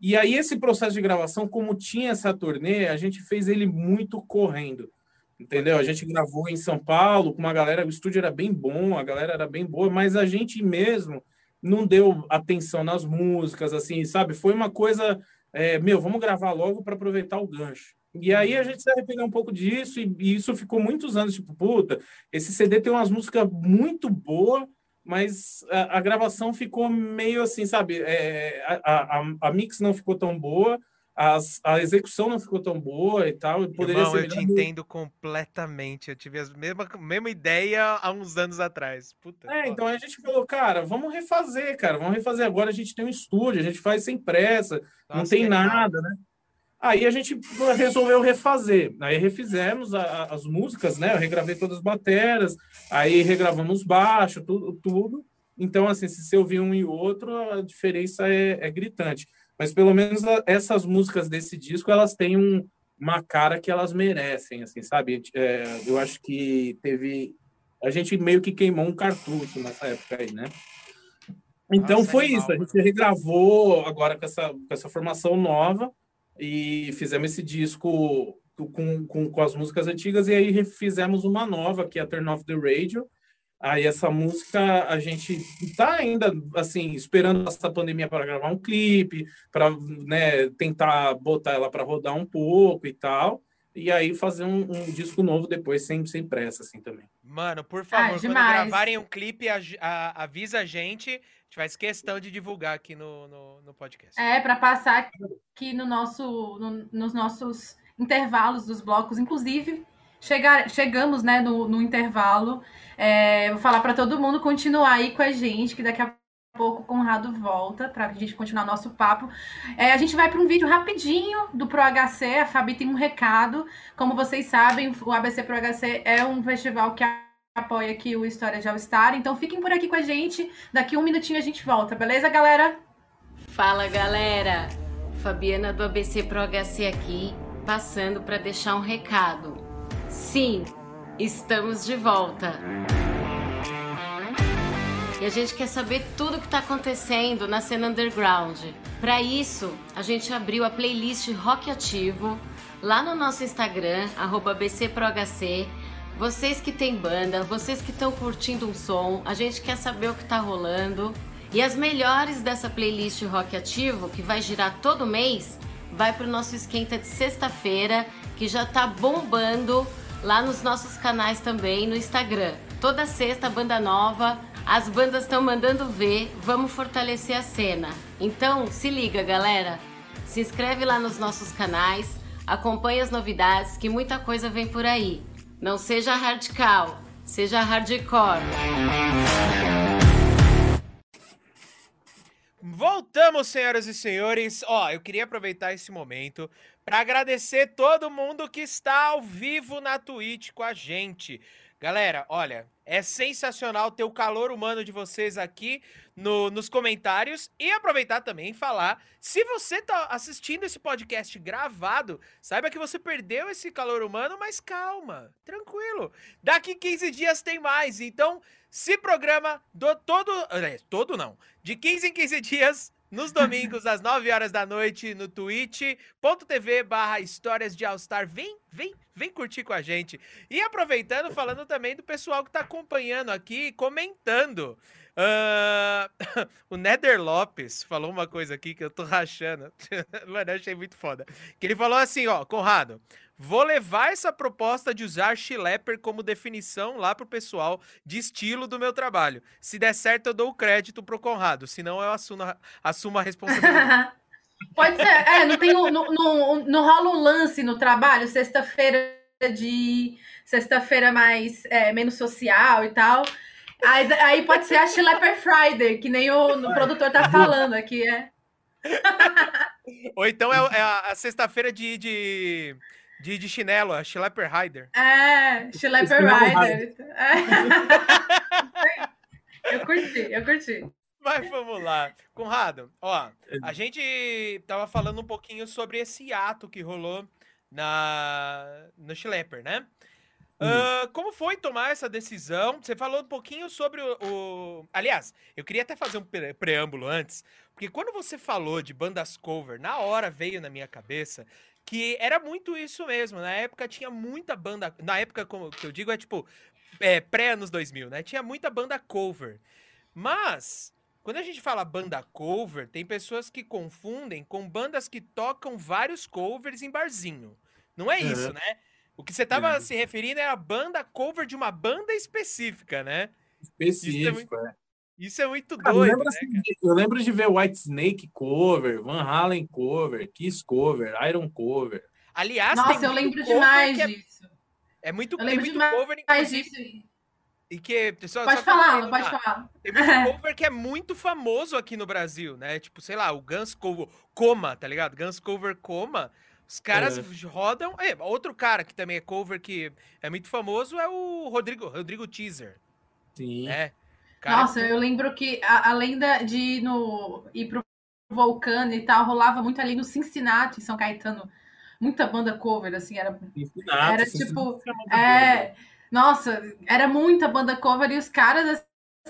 E aí, esse processo de gravação, como tinha essa turnê, a gente fez ele muito correndo. Entendeu? A gente gravou em São Paulo com uma galera, o estúdio era bem bom, a galera era bem boa, mas a gente mesmo não deu atenção nas músicas, assim, sabe? Foi uma coisa, é, meu, vamos gravar logo para aproveitar o gancho. E aí a gente se arrependeu um pouco disso, e, e, isso ficou muitos anos, tipo, puta, esse CD tem umas músicas muito boas, mas a, a, gravação ficou meio assim, sabe? É, a, a, a, mix não ficou tão boa, as, a execução não ficou tão boa e tal. Poderia Irmão, eu te entendo completamente. Eu tive a mesma, mesma ideia há uns anos atrás. Puta, é, então a gente falou, cara, vamos refazer, cara, vamos refazer. Agora a gente tem um estúdio, a gente faz sem pressa, Nossa, não tem nada, né? Aí a gente resolveu refazer. Aí refizemos a, as músicas, né? Eu regravei todas as bateras, aí regravamos baixo, tudo, tudo. Então, assim, se você ouvir um e outro, a diferença é, é gritante. Mas pelo menos essas músicas desse disco, elas têm um, uma cara que elas merecem, assim, sabe? É, eu acho que teve. A gente meio que queimou um cartucho nessa época aí, né? Então Nossa, foi isso. A gente regravou agora com essa, com essa formação nova e fizemos esse disco com, com, com as músicas antigas e aí fizemos uma nova, que é Turn Off the Radio. Aí essa música a gente está ainda assim esperando essa pandemia para gravar um clipe, para né, tentar botar ela para rodar um pouco e tal. E aí fazer um, um, disco novo depois sem, sem pressa assim também. Mano, por favor, ah, quando gravarem um clipe, a, a, avisa a gente gente faz questão de divulgar aqui no, no, no podcast. É, para passar aqui no nosso, no, nos nossos intervalos dos blocos, inclusive. Chegar, chegamos né, no, no intervalo. É, vou falar para todo mundo continuar aí com a gente, que daqui a pouco o Conrado volta para a gente continuar nosso papo. É, a gente vai para um vídeo rapidinho do ProHC. A Fabi tem um recado. Como vocês sabem, o ABC ProHC é um festival que apoia aqui o História de All Star. Então fiquem por aqui com a gente. Daqui um minutinho a gente volta, beleza, galera? Fala, galera! Fabiana do ABC Pro HC aqui, passando para deixar um recado. Sim, estamos de volta. E a gente quer saber tudo o que está acontecendo na cena underground. Para isso, a gente abriu a playlist Rock Ativo lá no nosso Instagram, BCProHC. Vocês que têm banda, vocês que estão curtindo um som, a gente quer saber o que está rolando. E as melhores dessa playlist Rock Ativo, que vai girar todo mês, vai para o nosso esquenta de sexta-feira, que já está bombando lá nos nossos canais também no Instagram. Toda sexta, banda nova, as bandas estão mandando ver, vamos fortalecer a cena. Então, se liga, galera. Se inscreve lá nos nossos canais, acompanhe as novidades, que muita coisa vem por aí. Não seja radical, seja hardcore. Voltamos, senhoras e senhores. Ó, eu queria aproveitar esse momento para agradecer todo mundo que está ao vivo na Twitch com a gente. Galera, olha, é sensacional ter o calor humano de vocês aqui no, nos comentários e aproveitar também e falar. Se você tá assistindo esse podcast gravado, saiba que você perdeu esse calor humano, mas calma, tranquilo. Daqui 15 dias tem mais, então se programa do todo. Todo não. De 15 em 15 dias nos domingos, às 9 horas da noite, no twitch.tv barra histórias de All-Star. Vem, vem, vem curtir com a gente. E aproveitando, falando também do pessoal que está acompanhando aqui, comentando. Uh, o Nether Lopes falou uma coisa aqui que eu tô rachando. Mano, eu achei muito foda. Que ele falou assim, ó, Conrado, Vou levar essa proposta de usar Schlepper como definição lá pro pessoal de estilo do meu trabalho. Se der certo, eu dou o crédito pro Conrado, senão eu assumo, assumo a responsabilidade. Pode ser. É, não, tem, não, não, não rola um lance no trabalho, sexta-feira de. Sexta-feira mais é, menos social e tal. Aí, aí pode ser a Schlepper Friday, que nem o, o produtor tá falando aqui, é. Ou então é, é a, a sexta-feira de, de de, de chinelo, a Schlepper Rider. É, Schlepper Rider. É. eu curti, eu curti. Mas vamos lá. Conrado, ó, a gente tava falando um pouquinho sobre esse ato que rolou na, no Schlepper, né? Uh, como foi tomar essa decisão? Você falou um pouquinho sobre o, o, Aliás, eu queria até fazer um preâmbulo antes, porque quando você falou de bandas cover, na hora veio na minha cabeça que era muito isso mesmo. Na época tinha muita banda. Na época, como que eu digo, é tipo é, pré-anos 2000, né? Tinha muita banda cover. Mas, quando a gente fala banda cover, tem pessoas que confundem com bandas que tocam vários covers em barzinho. Não é isso, uhum. né? O que você tava uhum. se referindo é a banda cover de uma banda específica, né? Específico, é. Isso é muito doido, eu lembro, né, assim, eu lembro de ver White Snake cover, Van Halen cover, Kiss cover, Iron cover. Aliás, Nossa, eu lembro demais é, disso. É muito, eu lembro muito demais cover, disso. E que, só, pode só falar, pode falar. Tem muito cover que é muito famoso aqui no Brasil, né? Tipo, sei lá, o Guns Cover Coma, tá ligado? Guns Cover Coma. Os caras é. rodam. É, outro cara que também é cover que é muito famoso é o Rodrigo, Rodrigo Teaser. Sim. É. Cara, Nossa, eu lembro que a, além da, de ir, no, ir pro Vulcano e tal, rolava muito ali no Cincinnati, em São Caetano. Muita banda cover, assim, era. Cincinnati, era tipo. É, nossa, era muita banda cover e os caras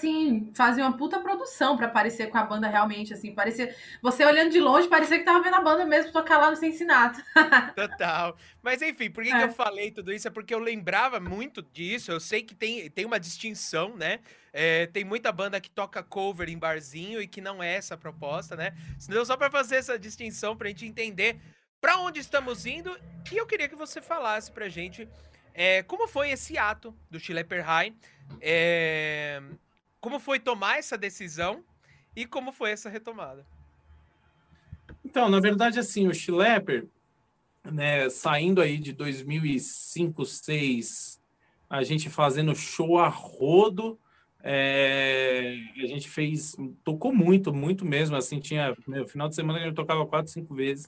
assim, faziam uma puta produção para aparecer com a banda realmente, assim, parecia, você olhando de longe, parecia que tava vendo a banda mesmo tocar lá no Cincinnati. Total. Mas enfim, por que, é. que eu falei tudo isso? É porque eu lembrava muito disso, eu sei que tem, tem uma distinção, né? É, tem muita banda que toca cover em barzinho e que não é essa a proposta, né? Senão só para fazer essa distinção pra gente entender para onde estamos indo, e eu queria que você falasse pra gente é, como foi esse ato do Schlepper High, é, como foi tomar essa decisão e como foi essa retomada? Então, na verdade, assim, o Schlepper, né, saindo aí de 2005, 2006, a gente fazendo show a rodo, é, a gente fez, tocou muito, muito mesmo, assim, tinha, no final de semana gente tocava quatro, cinco vezes,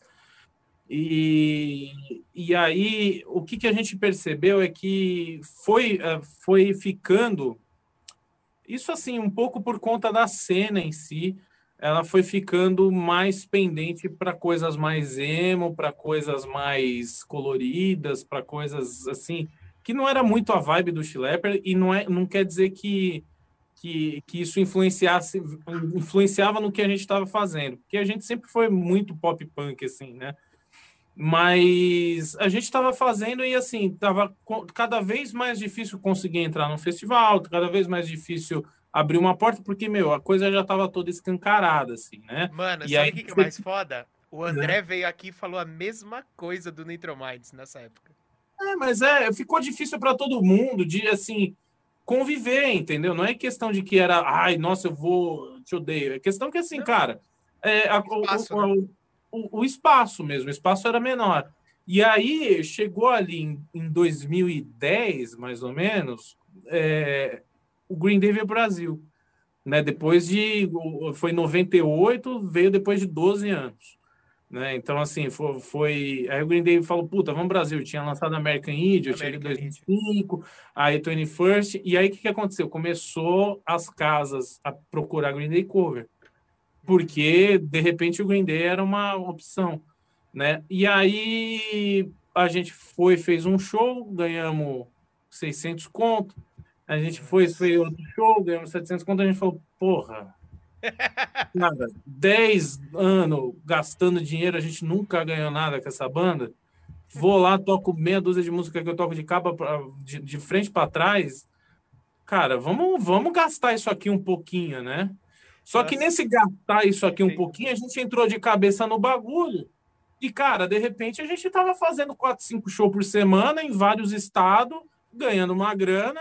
e, e aí, o que, que a gente percebeu é que foi, é, foi ficando isso, assim, um pouco por conta da cena em si, ela foi ficando mais pendente para coisas mais emo, para coisas mais coloridas, para coisas assim que não era muito a vibe do Schlepper e não, é, não quer dizer que, que, que isso influenciasse, influenciava no que a gente estava fazendo, porque a gente sempre foi muito pop punk, assim, né? Mas a gente estava fazendo e, assim, estava cada vez mais difícil conseguir entrar no festival, cada vez mais difícil abrir uma porta, porque, meu, a coisa já estava toda escancarada, assim, né? Mano, e sabe aí, o que, que é mais foda? O André veio aqui e falou a mesma coisa do Nitromides nessa época. É, mas é, ficou difícil para todo mundo de, assim, conviver, entendeu? Não é questão de que era, ai, nossa, eu vou, te odeio. É questão que, assim, Não. cara, é, a, espaço, o, né? O, o, espaço mesmo, o espaço era menor. E aí, chegou ali em, em 2010, mais ou menos, é, o Green Day veio Brasil. Né? Depois de. Foi 98, veio depois de 12 anos. Né? Então, assim, foi, foi. Aí o Green Day falou: puta, vamos Brasil. Tinha lançado American Idiot em 2005, aí 21st. E aí o que, que aconteceu? Começou as casas a procurar Green Day cover. Porque, de repente, o Green Day era uma opção. Né? E aí a gente foi, fez um show, ganhamos 600 conto. A gente foi, foi outro show, ganhamos 700 conto. A gente falou: porra Nada. 10 anos gastando dinheiro, a gente nunca ganhou nada com essa banda. Vou lá, toco meia dúzia de música que eu toco de capa pra, de, de frente para trás. Cara, vamos, vamos gastar isso aqui um pouquinho, né? Só que nesse gastar isso aqui um pouquinho, a gente entrou de cabeça no bagulho. E, cara, de repente a gente tava fazendo 4, 5 shows por semana em vários estados, ganhando uma grana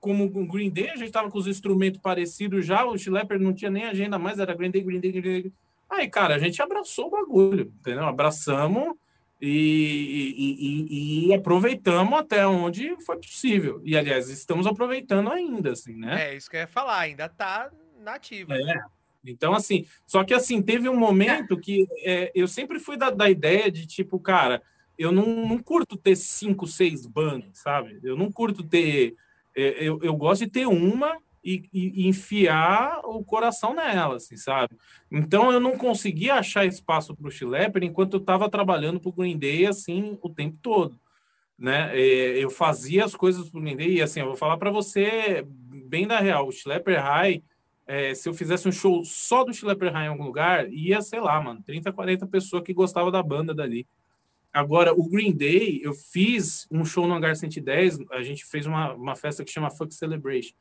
como o Green Day, a gente estava com os instrumentos parecidos já, o Schlepper não tinha nem agenda mais, era Green Day, Green Day, Green Day. Aí, cara, a gente abraçou o bagulho, entendeu? Abraçamos e, e, e, e, aproveitamos até onde foi possível. E, aliás, estamos aproveitando ainda, assim, né? É, isso que eu ia falar, ainda tá nativa. É. Então, assim, só que assim, teve um momento que é, eu sempre fui da, da ideia de tipo, cara, eu não, não curto ter cinco, seis bandas, sabe? Eu não curto ter é, eu, eu gosto de ter uma e, e, enfiar o coração nela, assim, sabe? Então eu não conseguia achar espaço para o Schlepper enquanto eu estava trabalhando para o Green Day assim o tempo todo, né? É, eu fazia as coisas para o Green Day e assim eu vou falar para você bem da real, o Schlepper High, é, se eu fizesse um show só do Schlepper High em algum lugar, ia sei lá, mano, 30, 40 pessoas que gostavam da banda dali. Agora, o Green Day, eu fiz um show no Hangar 110, a gente fez uma, uma festa que chama Fuck Celebration.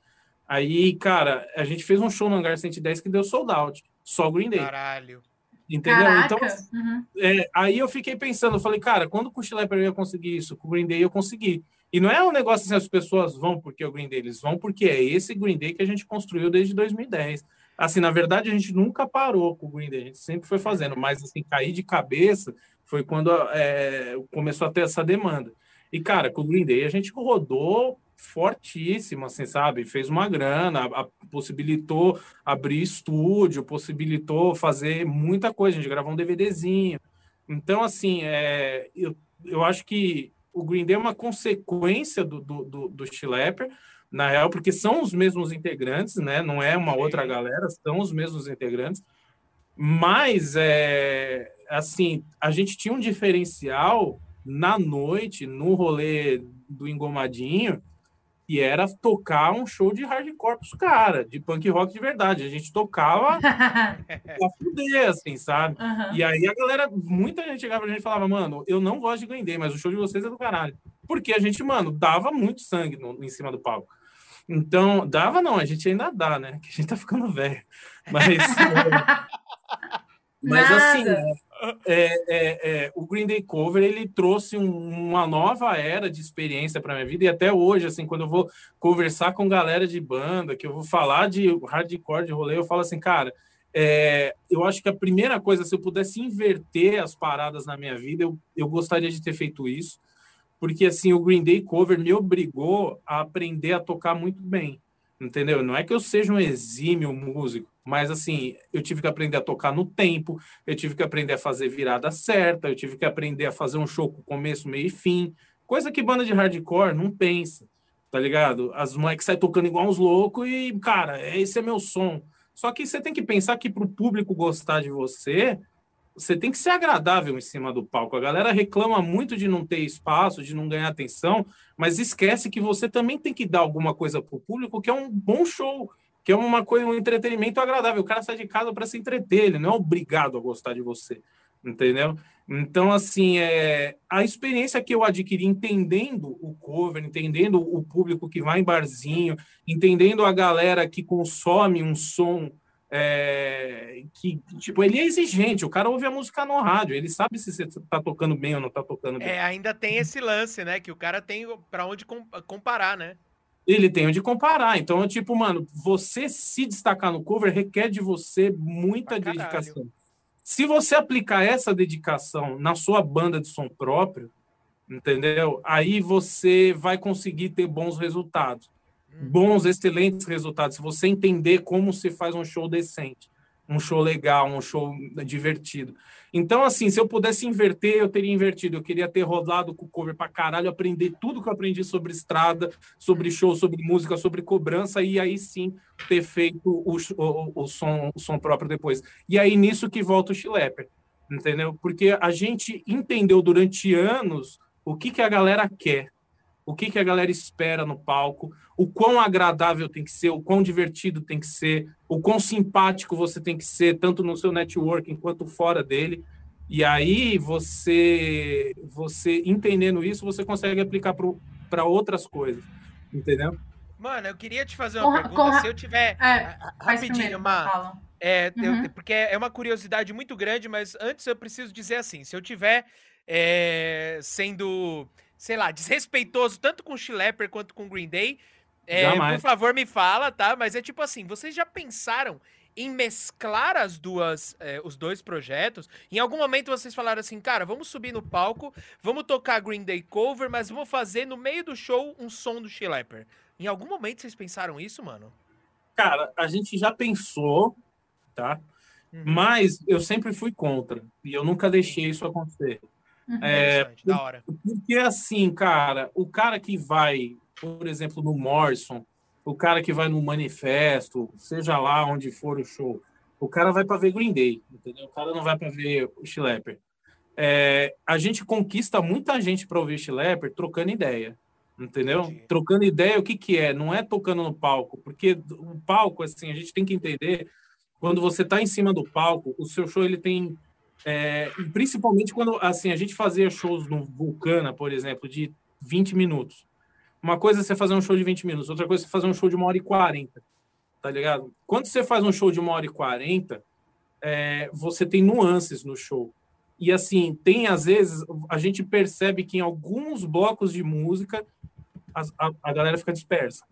Aí, cara, a gente fez um show no Hangar 110 que deu sold out, só Green Day. Caralho. Entendeu? Caraca. Então, uhum. é, aí eu fiquei pensando, eu falei, cara, quando com o Schlepper eu ia conseguir isso? Com o Green Day eu consegui. E não é um negócio assim, as pessoas vão porque é o Green Day, eles vão porque é esse Green Day que a gente construiu desde 2010. Assim, na verdade, a gente nunca parou com o Green Day, a gente sempre foi fazendo, mas assim, cair de cabeça foi quando é, começou a ter essa demanda. E, cara, com o Green Day a gente rodou fortíssimo, assim, sabe? Fez uma grana, a, possibilitou abrir estúdio, possibilitou fazer muita coisa. A gente gravou um DVDzinho. Então, assim, é, eu, eu acho que o Green Day é uma consequência do, do, do, do Schlepper, na real, porque são os mesmos integrantes, né? Não é uma outra galera, são os mesmos integrantes. Mas, é, assim, a gente tinha um diferencial na noite, no rolê do Engomadinho, e era tocar um show de hardcore pros caras, de punk rock de verdade. A gente tocava pra fuder, assim, sabe? Uhum. E aí a galera, muita gente chegava pra gente e falava, mano, eu não gosto de Green Day, mas o show de vocês é do caralho. Porque a gente, mano, dava muito sangue no, em cima do palco. Então, dava não, a gente ainda dá, né? Que a gente tá ficando velho. Mas. Mas assim, é, é, é, o Green Day Cover ele trouxe um, uma nova era de experiência para minha vida e até hoje, assim, quando eu vou conversar com galera de banda, que eu vou falar de hardcore de rolê, eu falo assim, cara, é, eu acho que a primeira coisa, se eu pudesse inverter as paradas na minha vida, eu, eu gostaria de ter feito isso, porque assim o Green Day Cover me obrigou a aprender a tocar muito bem, entendeu? Não é que eu seja um exímio músico mas assim, eu tive que aprender a tocar no tempo, eu tive que aprender a fazer virada certa, eu tive que aprender a fazer um show com começo, meio e fim, coisa que banda de hardcore não pensa, tá ligado? As moleques saem tocando igual uns loucos e, cara, esse é meu som. Só que você tem que pensar que para o público gostar de você, você tem que ser agradável em cima do palco. A galera reclama muito de não ter espaço, de não ganhar atenção, mas esquece que você também tem que dar alguma coisa para o público, que é um bom show, que é uma coisa, um entretenimento agradável. O cara sai de casa para se entreter, ele não é obrigado a gostar de você, entendeu? Então, assim, é, a experiência que eu adquiri entendendo o cover, entendendo o público que vai em barzinho, entendendo a galera que consome um som é, que, tipo, ele é exigente, o cara ouve a música no rádio, ele sabe se você tá tocando bem ou não tá tocando bem. É, ainda tem esse lance, né, que o cara tem para onde comparar, né? Ele tem onde comparar. Então, tipo, mano, você se destacar no cover requer de você muita dedicação. Se você aplicar essa dedicação na sua banda de som próprio, entendeu? Aí você vai conseguir ter bons resultados bons, excelentes resultados. Se você entender como se faz um show decente, um show legal, um show divertido. Então, assim, se eu pudesse inverter, eu teria invertido. Eu queria ter rodado com o cover pra caralho, aprender tudo que eu aprendi sobre estrada, sobre show, sobre música, sobre cobrança, e aí sim ter feito o, o, o som, o som próprio depois. E aí nisso que volta o Schlepper, entendeu? Porque a gente entendeu durante anos o que, que a galera quer o que, que a galera espera no palco, o quão agradável tem que ser, o quão divertido tem que ser, o quão simpático você tem que ser, tanto no seu networking quanto fora dele. E aí você, você entendendo isso, você consegue aplicar para outras coisas, entendeu? Mano, eu queria te fazer uma com, pergunta. Com, se eu tiver. É, rapidinho, uma. É, uhum. eu, porque é uma curiosidade muito grande, mas antes eu preciso dizer assim: se eu tiver é, sendo sei lá, desrespeitoso tanto com o Schlepper quanto com o Green Day, é, por favor me fala, tá? Mas é tipo assim, vocês já pensaram em mesclar as duas, é, os dois projetos? Em algum momento vocês falaram assim, cara, vamos subir no palco, vamos tocar Green Day cover, mas vamos fazer no meio do show um som do Schlepper. Em algum momento vocês pensaram isso, mano? Cara, a gente já pensou, tá? Uhum. Mas eu sempre fui contra e eu nunca deixei isso acontecer. Uhum. É, da hora. Porque assim, cara, o cara que vai, por exemplo, no Morrison, o cara que vai no Manifesto, seja lá onde for o show, o cara vai para ver Green Day, entendeu? O cara não vai para ver o Schlepper. É, a gente conquista muita gente para ouvir Schlepper trocando ideia, entendeu? Entendi. Trocando ideia, o que que é? Não é tocando no palco, porque o palco, assim, a gente tem que entender, quando você está em cima do palco, o seu show ele tem é, principalmente quando assim a gente fazia shows no Vulcana, por exemplo, de 20 minutos. Uma coisa é você fazer um show de 20 minutos, outra coisa é você fazer um show de uma hora e 40. Tá ligado? Quando você faz um show de uma hora e 40, é, você tem nuances no show. E assim, tem às vezes, a gente percebe que em alguns blocos de música a, a, a galera fica dispersa.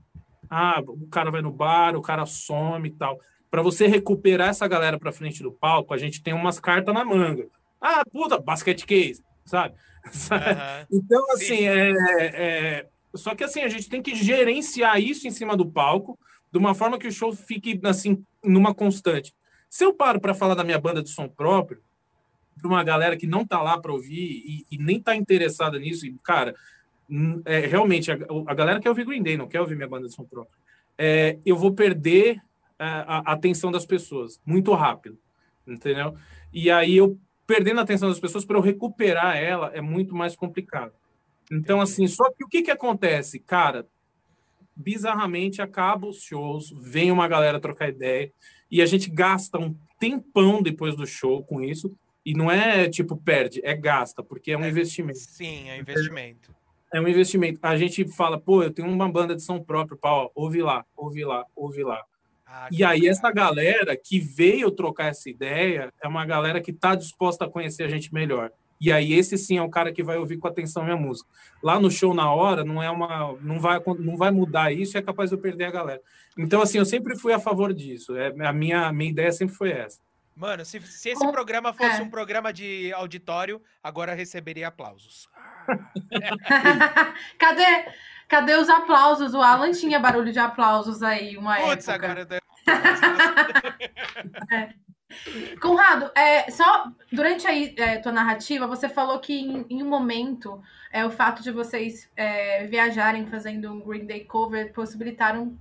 Ah, o cara vai no bar, o cara some e tal para você recuperar essa galera para frente do palco, a gente tem umas cartas na manga. Ah, puta, basket case, sabe? Uhum. então, assim, é, é, só que assim, a gente tem que gerenciar isso em cima do palco de uma forma que o show fique assim numa constante. Se eu paro para falar da minha banda de som próprio, para uma galera que não tá lá para ouvir e, e, nem tá interessada nisso, e, cara, é, realmente, a, a, galera quer ouvir Green Day, não quer ouvir minha banda de som próprio. É, eu vou perder a, atenção das pessoas muito rápido, entendeu? E aí eu perdendo a atenção das pessoas para eu recuperar ela é muito mais complicado. Então assim, só que o que que acontece, cara? Bizarramente acaba os shows, vem uma galera trocar ideia e a gente gasta um tempão depois do show com isso. E não é tipo perde, é gasta, porque é um é, investimento. Sim, é investimento. É um investimento. A gente fala, pô, eu tenho uma banda de som próprio, pau, ouve lá, ouve lá, ouve lá. Ah, e aí, essa galera que veio trocar essa ideia é uma galera que está disposta a conhecer a gente melhor. E aí, esse sim é o cara que vai ouvir com atenção minha música. Lá no show na hora, não é uma. não vai, não vai mudar isso e é capaz de eu perder a galera. Então, assim, eu sempre fui a favor disso. É, a minha, minha ideia sempre foi essa. Mano, se, se esse programa fosse é. um programa de auditório, agora receberia aplausos. Cadê? Cadê os aplausos? O Alan tinha barulho de aplausos aí, uma Putz, época. agora... é. Conrado, é, só durante a é, tua narrativa, você falou que em, em, um momento é, o fato de vocês é, viajarem fazendo um Green Day cover possibilitaram,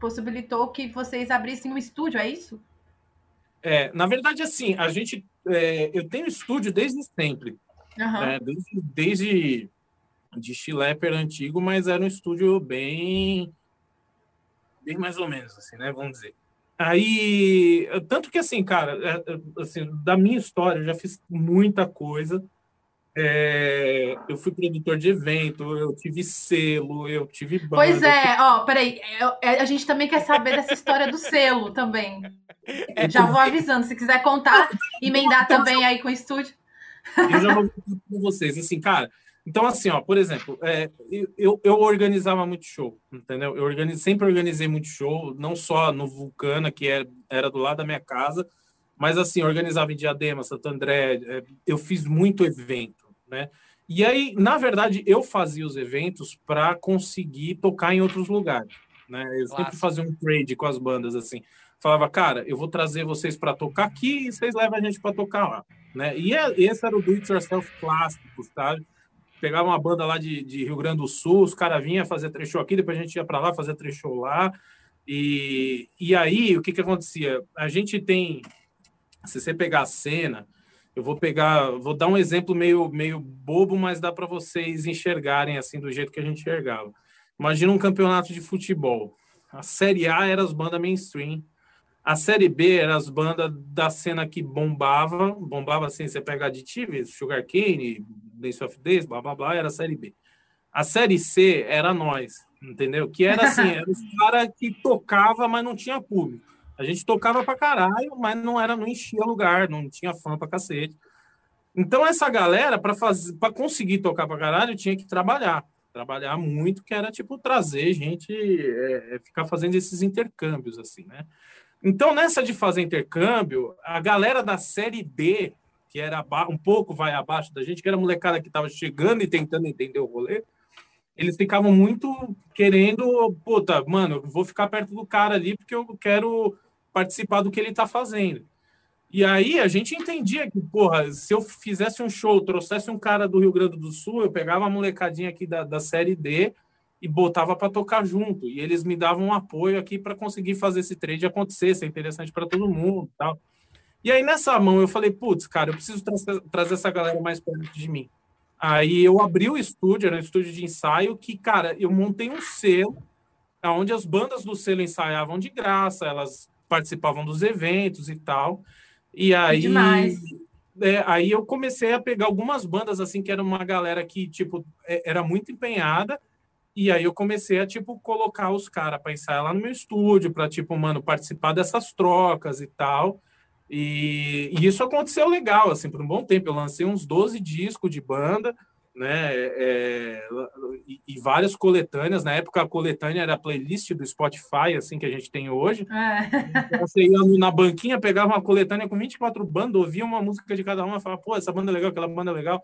possibilitou que vocês abrissem um estúdio, é isso? É, na verdade, assim, a gente é, eu tenho estúdio desde sempre. Né? Desde, desde de Chilepper antigo, mas era um estúdio bem, bem mais ou menos, assim, né? Vamos dizer. Aí, tanto que assim, cara, é, é, assim, da minha história, eu já fiz muita coisa. É, eu fui produtor de evento, eu tive selo, eu tive banda. Pois é, ó, peraí. é, é, A gente também quer saber dessa história do selo também. Já vou avisando, se quiser contar, emendar também aí com o estúdio. eu já vou contar com vocês. Assim, cara, então assim, ó, por exemplo, é, eu, eu organizava muito show, entendeu? Eu organize, sempre organizei muito show, não só no Vulcana, que era, era do lado da minha casa, mas assim, organizava em Diadema, Santo André, é, eu fiz muito evento, né? E aí, na verdade, eu fazia os eventos para conseguir tocar em outros lugares, né? Eu sempre Clássico. fazia um trade com as bandas assim. Falava, cara, eu vou trazer vocês para tocar aqui e vocês levam a gente para tocar lá, né? E é- esse era o do it yourself clássico, sabe? Pegava uma banda lá de, de Rio Grande do Sul, os caras vinham fazer trecho aqui, depois a gente ia para lá fazer trecho lá. E, e aí, o que que acontecia? A gente tem, se você pegar a cena, eu vou pegar, vou dar um exemplo meio, meio bobo, mas dá para vocês enxergarem assim do jeito que a gente enxergava. Imagina um campeonato de futebol. A Série A era as bandas mainstream. A Série B era as bandas da cena que bombava. Bombava assim, você pega Additive, Sugar Cane, Days of Days, blá, blá, blá, era a Série B. A Série C era nós, entendeu? Que era assim, era os caras que tocava, mas não tinha público. A gente tocava pra caralho, mas não era, não enchia lugar, não tinha fã pra cacete. Então essa galera, para fazer, para conseguir tocar pra caralho, tinha que trabalhar, trabalhar muito, que era tipo trazer gente, é, é, ficar fazendo esses intercâmbios assim, né? Então nessa de fazer intercâmbio, a galera da série D, que era um pouco vai abaixo da gente, que era a molecada que estava chegando e tentando entender o rolê, eles ficavam muito querendo, puta, mano, vou ficar perto do cara ali porque eu quero participar do que ele tá fazendo. E aí a gente entendia que, porra, se eu fizesse um show, trouxesse um cara do Rio Grande do Sul, eu pegava a molecadinha aqui da, da série D e botava para tocar junto. E eles me davam um apoio aqui para conseguir fazer esse trade acontecer, ser interessante para todo mundo tal. E aí nessa mão eu falei, putz, cara, eu preciso tra- trazer essa galera mais perto de mim. Aí eu abri o estúdio, era um estúdio de ensaio, que, cara, eu montei um selo, onde as bandas do selo ensaiavam de graça, elas participavam dos eventos e tal. E aí, é, aí eu comecei a pegar algumas bandas, assim, que era uma galera que, tipo, é- era muito empenhada, e aí eu comecei a, tipo, colocar os caras para ensaiar lá no meu estúdio, para, tipo, mano, participar dessas trocas e tal. E, e isso aconteceu legal, assim, por um bom tempo. Eu lancei uns 12 discos de banda, né? é, e, e várias coletâneas. Na época, a coletânea era a playlist do Spotify, assim, que a gente tem hoje. É. Você ia na banquinha, pegava uma coletânea com 24 bandas, ouvia uma música de cada uma e falava, pô, essa banda é legal, aquela banda é legal.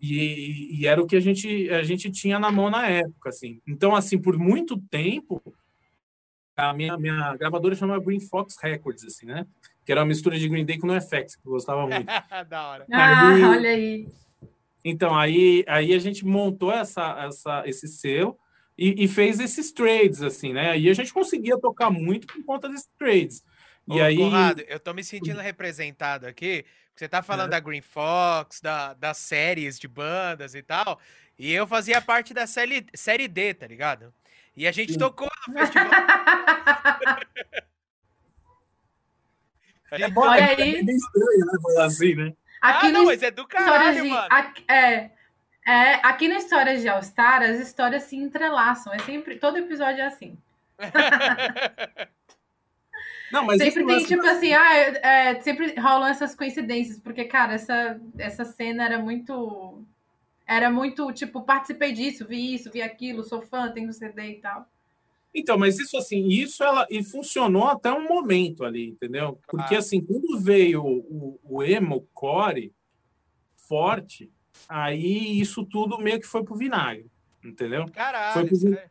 E, e era o que a gente, a gente tinha na mão na época, assim. Então, assim, por muito tempo, a minha, minha gravadora chamava Green Fox Records, assim, né? Que era uma mistura de Green Day com NoFX, que eu gostava muito. da hora. Ah, Aí- olha aí. Então, aí, aí a gente montou essa, essa, esse selo e, e fez esses trades, assim, né? E a gente conseguia tocar muito por conta desses trades. E Ô, aí... Conrado, eu tô me sentindo representado aqui. porque Você tá falando É. da Green Fox, da, das séries de bandas e tal. E eu fazia parte da série, série D, tá ligado? E a gente Sim. tocou no festival. É bom, Olha é aí. bem estranho, né? Falar assim, né? Aqui ah, no não, mas é do Histórias caralho, de, mano. aqui, é, é, aqui no Histórias de All Star, as histórias se entrelaçam. É sempre, todo episódio é assim. Não, mas sempre tem, tipo da- assim, ah, é, é, sempre rolam essas coincidências, porque, cara, essa, essa cena era muito. Era muito, tipo, participei disso, vi isso, vi aquilo, sou fã, tenho CD e tal. Então, mas isso assim, isso ela e funcionou até um momento ali, entendeu? Porque Claro. assim, quando veio o, o emo core forte, aí isso tudo meio que foi pro vinagre, entendeu? Caralho, Foi pro isso vi- é-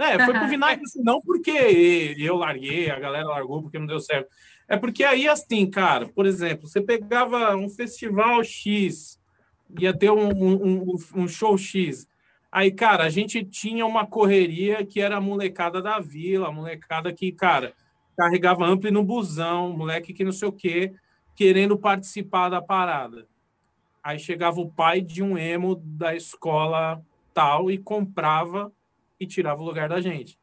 É, foi pro vinagre assim, não porque eu larguei, a galera largou porque não deu certo. É porque aí, assim, cara, por exemplo, você pegava um festival X, ia ter um, um, um- um show X. Aí, cara, a gente tinha uma correria que era a molecada da vila, a molecada que, cara, carregava ampli no busão, moleque que não sei o quê, querendo participar da parada. Aí chegava o pai de um emo da escola tal e comprava e tirava o lugar da gente.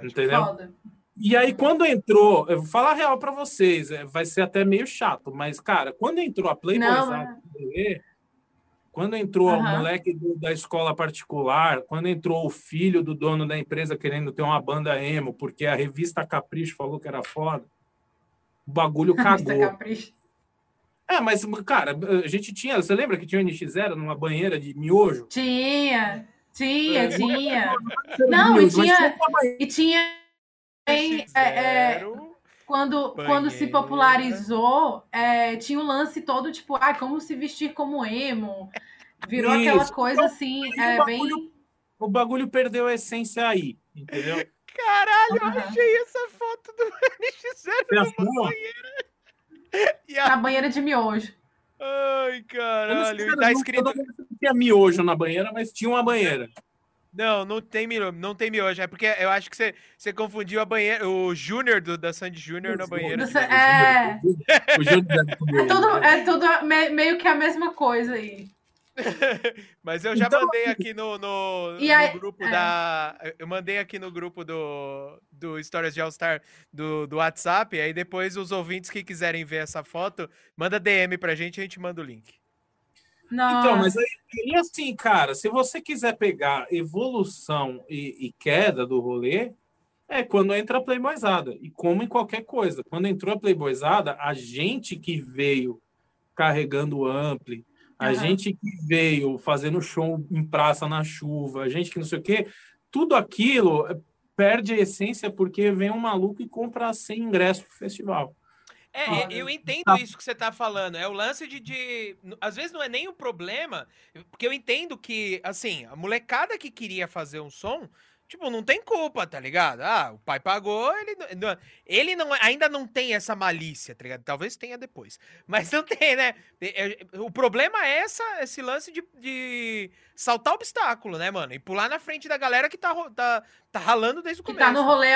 Entendeu? Foda. E aí, quando entrou, eu vou falar real para vocês, é, vai ser até meio chato, mas, cara, quando entrou a Playboyzada, é... quando entrou uhum. o moleque do, da escola particular, quando entrou o filho do dono da empresa querendo ter uma banda emo, porque a revista Capricho falou que era foda, o bagulho cagou. É, mas, cara, a gente tinha. Você lembra que tinha o NX0 numa banheira de miojo? Tinha, tinha, é, tinha. Não, e tinha. E tinha é, é, quando, quando se popularizou, é, tinha o um lance todo, tipo, ah, como se vestir como emo. Virou Isso. aquela coisa então, assim, é, bagulho, bem. O bagulho perdeu a essência aí, entendeu? Caralho, uhum. eu achei essa foto do NX0 numa banheira. Na banheira de miojo. Ai, caralho. Tá escrito. Tinha miojo na banheira, mas tinha uma banheira. Não, não tem miojo, não tem miojo. É porque eu acho que você, você confundiu a banheira, o Júnior do, da Sandy Júnior na banheira. é. O Júnior é tudo, é tudo meio que a mesma coisa aí. Mas eu já então, mandei aqui no, no, no aí, grupo é. da. Eu mandei aqui no grupo do, do Stories de All-Star do, do WhatsApp. Aí depois os ouvintes que quiserem ver essa foto, manda DM pra gente e a gente manda o link. Nossa. Então, mas aí, e assim, cara, se você quiser pegar evolução e, e, queda do rolê, é quando entra a Playboyzada. E como em qualquer coisa. Quando entrou a Playboyzada, a gente que veio carregando o ampli, a uhum. gente que veio fazendo show em praça na chuva, a gente que não sei o quê, tudo aquilo perde a essência porque vem um maluco e compra 100 ingressos pro festival. É, eu entendo isso que você tá falando. É o lance de, de. Às vezes não é nem o problema, porque eu entendo que, assim, a molecada que queria fazer um som, tipo, não tem culpa, tá ligado? Ah, o pai pagou, ele, não, ele não, ainda não tem essa malícia, tá ligado? Talvez tenha depois. Mas não tem, né? O problema é essa, esse lance de, de saltar obstáculo, né, mano? E pular na frente da galera que tá, tá, tá ralando desde o começo. Que tá no rolê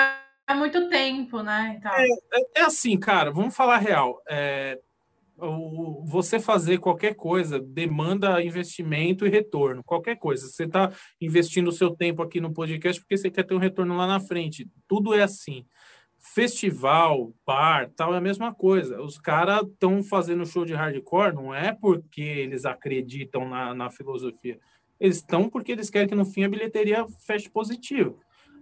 há muito tempo, né? Então... É, é, assim, cara, vamos falar real. É, o, você fazer qualquer coisa demanda investimento e retorno. Qualquer coisa. Você está investindo o seu tempo aqui no podcast porque você quer ter um retorno lá na frente. Tudo é assim. Festival, bar, tal, é a mesma coisa. Os caras estão fazendo show de hardcore, não é porque eles acreditam na, na filosofia. Eles estão porque eles querem que no fim a bilheteria feche positivo.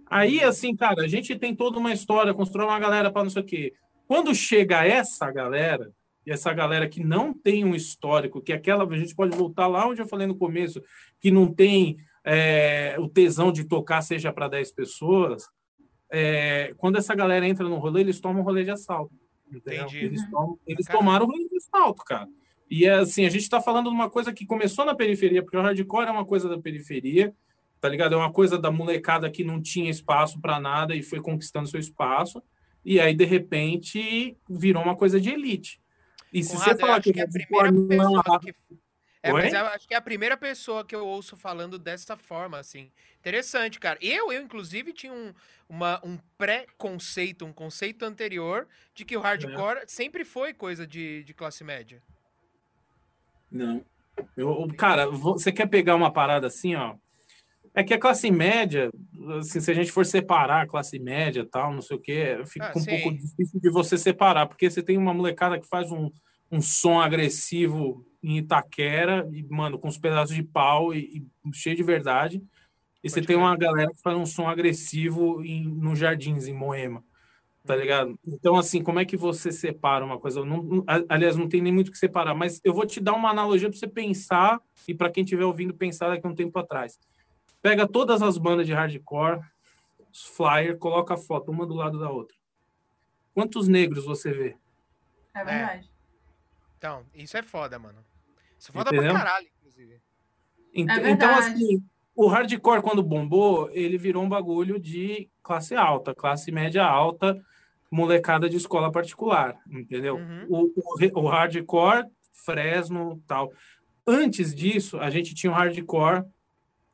Aí, assim, cara, a gente tem toda uma história, constrói uma galera para não sei o quê. Quando chega essa galera, e essa galera que não tem um histórico, que é aquela, a gente pode voltar lá onde eu falei no começo, que não tem é, o tesão de tocar, seja para 10 pessoas, é, quando essa galera entra no rolê, eles tomam rolê de assalto. Entendi. Eles, tomam, eles tomaram o rolê de assalto, cara. E assim, a gente está falando de uma coisa que começou na periferia, porque o hardcore é uma coisa da periferia, tá ligado? É uma coisa da molecada que não tinha espaço para nada e foi conquistando seu espaço, e aí, de repente, virou uma coisa de elite. E se Conrado, você falar que, que é a primeira pessoa que... É, mas eu acho que é a primeira pessoa que eu ouço falando dessa forma, assim. Interessante, cara. Eu, eu inclusive, tinha um, uma, um pré-conceito, um conceito anterior de que o hardcore é. sempre foi coisa de, de classe média. Não. Eu, cara, você quer pegar uma parada assim, ó? É que a classe média, assim, se a gente for separar a classe média tal, não sei o quê, fica ah, um sim. pouco difícil de você separar, porque você tem uma molecada que faz um, um som agressivo em Itaquera, e, mano, com os pedaços de pau e, e cheio de verdade. E Pode você ver. tem uma galera que faz um som agressivo em, no Jardins, em Moema. Tá uhum. ligado? Então, assim, como é que você separa uma coisa? Não, aliás, não tem nem muito o que separar, mas eu vou te dar uma analogia para você pensar e para quem estiver ouvindo pensar daqui a um tempo atrás. Pega todas as bandas de hardcore, os flyers, coloca a foto uma do lado da outra. Quantos negros você vê? É verdade. É. Então, isso é foda, mano. Isso é foda Entendeu? pra caralho, inclusive. Então, é então, assim, o hardcore, quando bombou, ele virou um bagulho de classe alta, classe média alta, molecada de escola particular, entendeu? Uhum. O, o, o, hardcore, Fresno, tal. Antes disso, a gente tinha o hardcore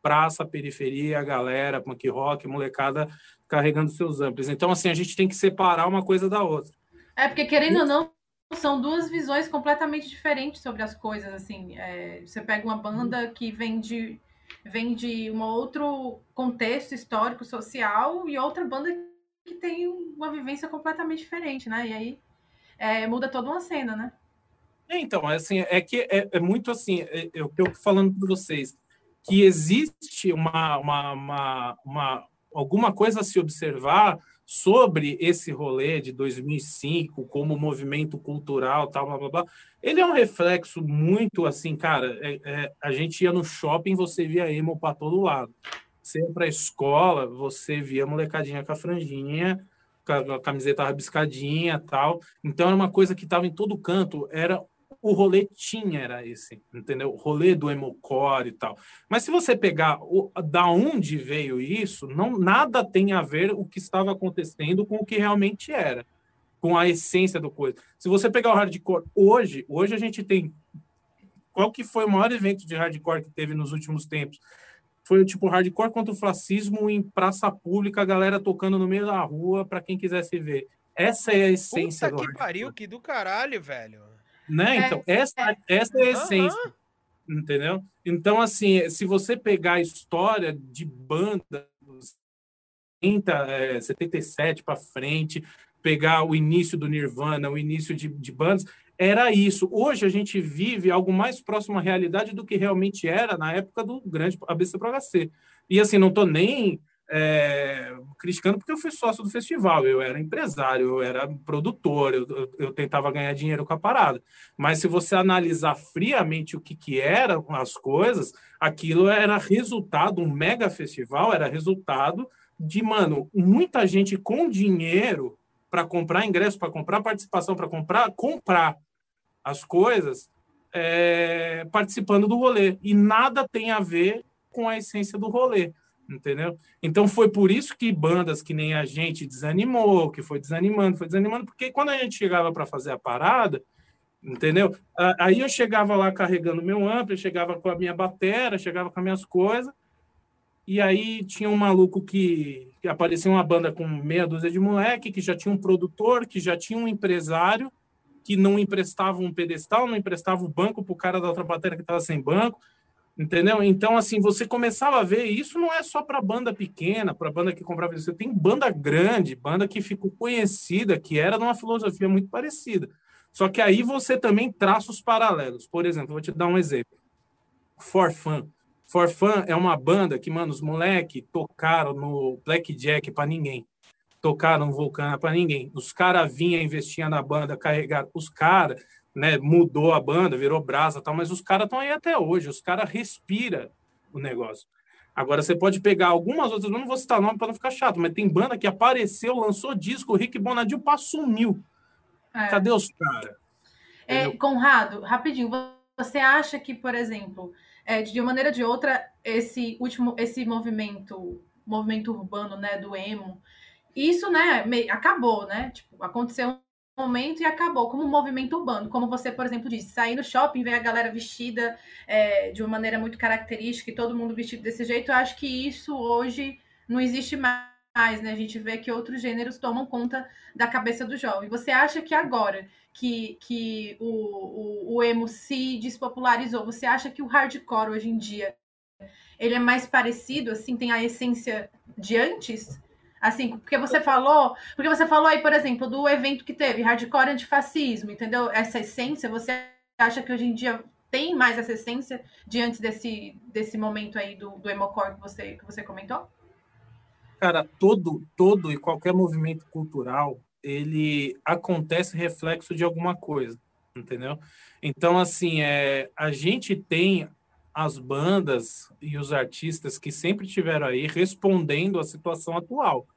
praça, periferia, galera, punk rock, molecada carregando seus amplos. Então, assim, a gente tem que separar uma coisa da outra. É, porque querendo ou não, são duas visões completamente diferentes sobre as coisas, assim. É, você pega uma banda que vem de, vem de um outro contexto histórico, social, e outra banda que tem uma vivência completamente diferente, né? E aí é, muda toda uma cena, né? É, então, assim, é que é, é muito assim, é, eu estou falando para vocês, que existe uma, uma, uma, uma, alguma coisa a se observar sobre esse rolê de 2005 como movimento cultural, tal, blá, blá, blá. Ele é um reflexo muito assim, cara, é, é, a gente ia no shopping, você via emo para todo lado. Você ia escola, você via molecadinha com a franjinha, com a camiseta rabiscadinha, tal. Então era uma coisa que estava em todo canto, era o rolê tinha era esse, entendeu? O rolê do emocore e tal. Mas se você pegar o, da onde veio isso, não nada tem a ver o que estava acontecendo com o que realmente era, com a essência do coisa. Se você pegar o hardcore hoje, hoje a gente tem qual que foi o maior evento de hardcore que teve nos últimos tempos? Foi o tipo hardcore contra o fascismo em praça pública, a galera tocando no meio da rua para quem quisesse ver. Essa é a essência Puta do que hardcore. pariu, que do caralho, velho. Né? É, Então, essa, essa é a essência. Entendeu? Então, assim, se você pegar a história de banda dos 70, é, 77 para frente, pegar o início do Nirvana, o início de, de bandas, era isso. Hoje a gente vive algo mais próximo à realidade do que realmente era na época do grande ABC pro HC. E assim, não estou nem é, criticando porque eu fui sócio do festival, eu era empresário, eu era produtor, eu, eu, eu, tentava ganhar dinheiro com a parada. Mas se você analisar friamente o que, que eram as coisas, aquilo era resultado, um mega festival era resultado de, mano, muita gente com dinheiro para comprar ingresso, para comprar participação, para comprar, comprar as coisas, é, participando do rolê. E nada tem a ver com a essência do rolê entendeu? Então foi por isso que bandas que nem a gente desanimou, que foi desanimando, foi desanimando, porque quando a gente chegava para fazer a parada, entendeu? Aí eu chegava lá carregando meu amplo, chegava com a minha batera, chegava com as minhas coisas, e aí tinha um maluco que, que aparecia uma banda com meia dúzia de moleque, que já tinha um produtor, que já tinha um empresário, que não emprestava um pedestal, não emprestava o banco para o cara da outra bateria que estava sem banco, Entendeu? Então, assim, você começava a ver, isso não é só para banda pequena, para banda que comprava você tem banda grande, banda que ficou conhecida, que era numa filosofia muito parecida. Só que aí você também traça os paralelos. Por exemplo, vou te dar um exemplo. For Fun. For Fun é uma banda que, mano, os moleque tocaram no Blackjack para ninguém. Tocaram no Vulcana para ninguém. Os caras vinham, investiam na banda, carregaram. Os caras né, mudou a banda, virou brasa tal, mas os caras estão aí até hoje, os caras respira o negócio. Agora você pode pegar algumas outras, não vou citar nome para não ficar chato, mas tem banda que apareceu, lançou disco, o Rick Bonadil sumiu. É. Cadê os caras? É, Conrado, rapidinho, você acha que, por exemplo, é, de uma maneira ou de outra, esse último, esse movimento, movimento urbano, né, do emo, isso, né, acabou, né? Tipo, aconteceu momento e acabou, como um movimento urbano. Como você, por exemplo, disse, sair no shopping, ver a galera vestida é, de uma maneira muito característica e todo mundo vestido desse jeito, eu acho que isso hoje não existe mais, né? A gente vê que outros gêneros tomam conta da cabeça do jovem. Você acha que agora que, que o, o, o emo se despopularizou, você acha que o hardcore hoje em dia ele é mais parecido, assim, tem a essência de antes? Assim, porque você falou, porque você falou aí, por exemplo, do evento que teve, hardcore antifascismo, entendeu? Essa essência, você acha que hoje em dia tem mais essa essência diante desse, desse momento aí do, do emocore que você, que você comentou? Cara, todo, todo e qualquer movimento cultural, ele acontece reflexo de alguma coisa, entendeu? Então, assim, é, a gente tem as bandas e os artistas que sempre tiveram aí respondendo à situação atual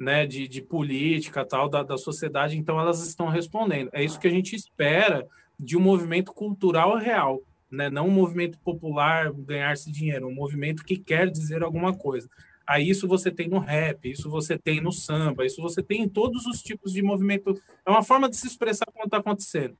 né, de, de política tal da, da sociedade, então elas estão respondendo. É isso que a gente espera de um movimento cultural real, né? não um movimento popular ganhar-se dinheiro, um movimento que quer dizer alguma coisa. Aí isso você tem no rap, isso você tem no samba, isso você tem em todos os tipos de movimento. É uma forma de se expressar quando está acontecendo.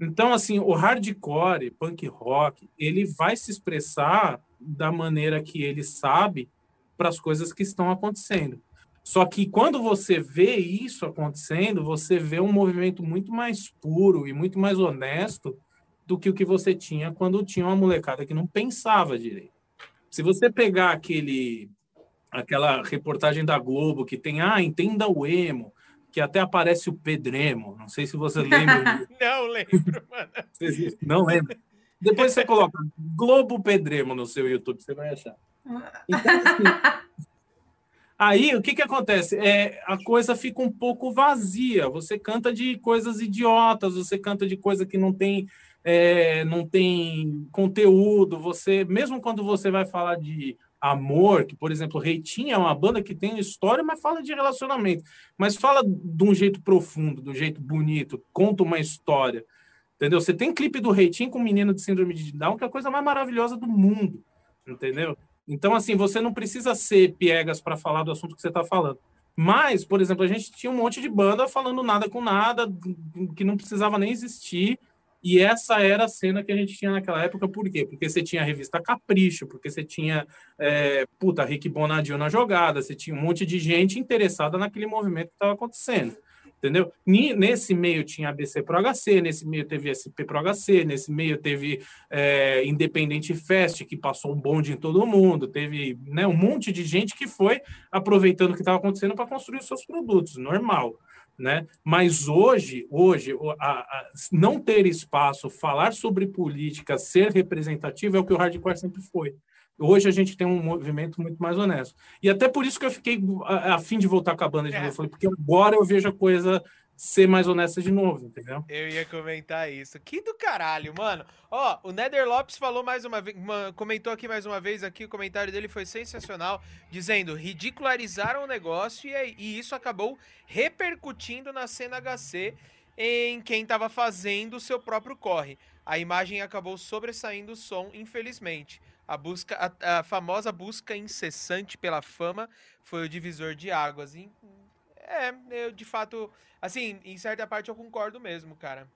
Então, assim, o hardcore, punk rock, ele vai se expressar da maneira que ele sabe para as coisas que estão acontecendo. Só que quando você vê isso acontecendo, você vê um movimento muito mais puro e muito mais honesto do que o que você tinha quando tinha uma molecada que não pensava direito. Se você pegar aquele aquela reportagem da Globo que tem, ah, entenda o emo, que até aparece o Pedremo. Não sei se você lembra. não lembro, mano. Não lembro. Depois você coloca Globo Pedremo no seu YouTube, você vai achar. Então, assim, aí o que, que acontece? É, a coisa fica um pouco vazia. Você canta de coisas idiotas, você canta de coisa que não tem, é, não tem conteúdo. Você, mesmo quando você vai falar de amor, que, por exemplo, Reitinho é uma banda que tem história, mas fala de relacionamento. Mas fala de um jeito profundo, de um jeito bonito, conta uma história. Entendeu? Você tem clipe do Reitinho com um menino de síndrome de Down, que é a coisa mais maravilhosa do mundo. Entendeu? Então, assim, você não precisa ser piegas para falar do assunto que você está falando. Mas, por exemplo, a gente tinha um monte de banda falando nada com nada, que não precisava nem existir, e essa era a cena que a gente tinha naquela época, por quê? Porque você tinha a revista Capricho, porque você tinha, é, puta, Rick Bonadio na jogada, você tinha um monte de gente interessada naquele movimento que estava acontecendo, entendeu? Nesse meio tinha ABC Pro HC, nesse meio teve SP Pro HC, nesse meio teve é, Independente Fest, que passou um bonde em todo mundo, teve né, um monte de gente que foi aproveitando o que estava acontecendo para construir os seus produtos, normal né? Mas hoje, hoje a, a, não ter espaço, falar sobre política, ser representativo é o que o hardcore sempre foi. Hoje a gente tem um movimento muito mais honesto. E até por isso que eu fiquei a, a fim de voltar com a banda de é. novo. Eu falei, porque agora eu vejo a coisa ser mais honesta de novo, entendeu? Eu ia comentar isso. Que do caralho, mano. Ó, o Nether Lopes falou mais uma vez, comentou aqui mais uma vez aqui, o comentário dele foi sensacional, dizendo, ridicularizaram o negócio e, e isso acabou repercutindo na cena HC em quem estava fazendo o seu próprio corre. A imagem acabou sobressaindo o som, infelizmente. A busca, a, a famosa busca incessante pela fama foi o divisor de águas. E, é, eu de fato, assim, em certa parte eu concordo mesmo, cara.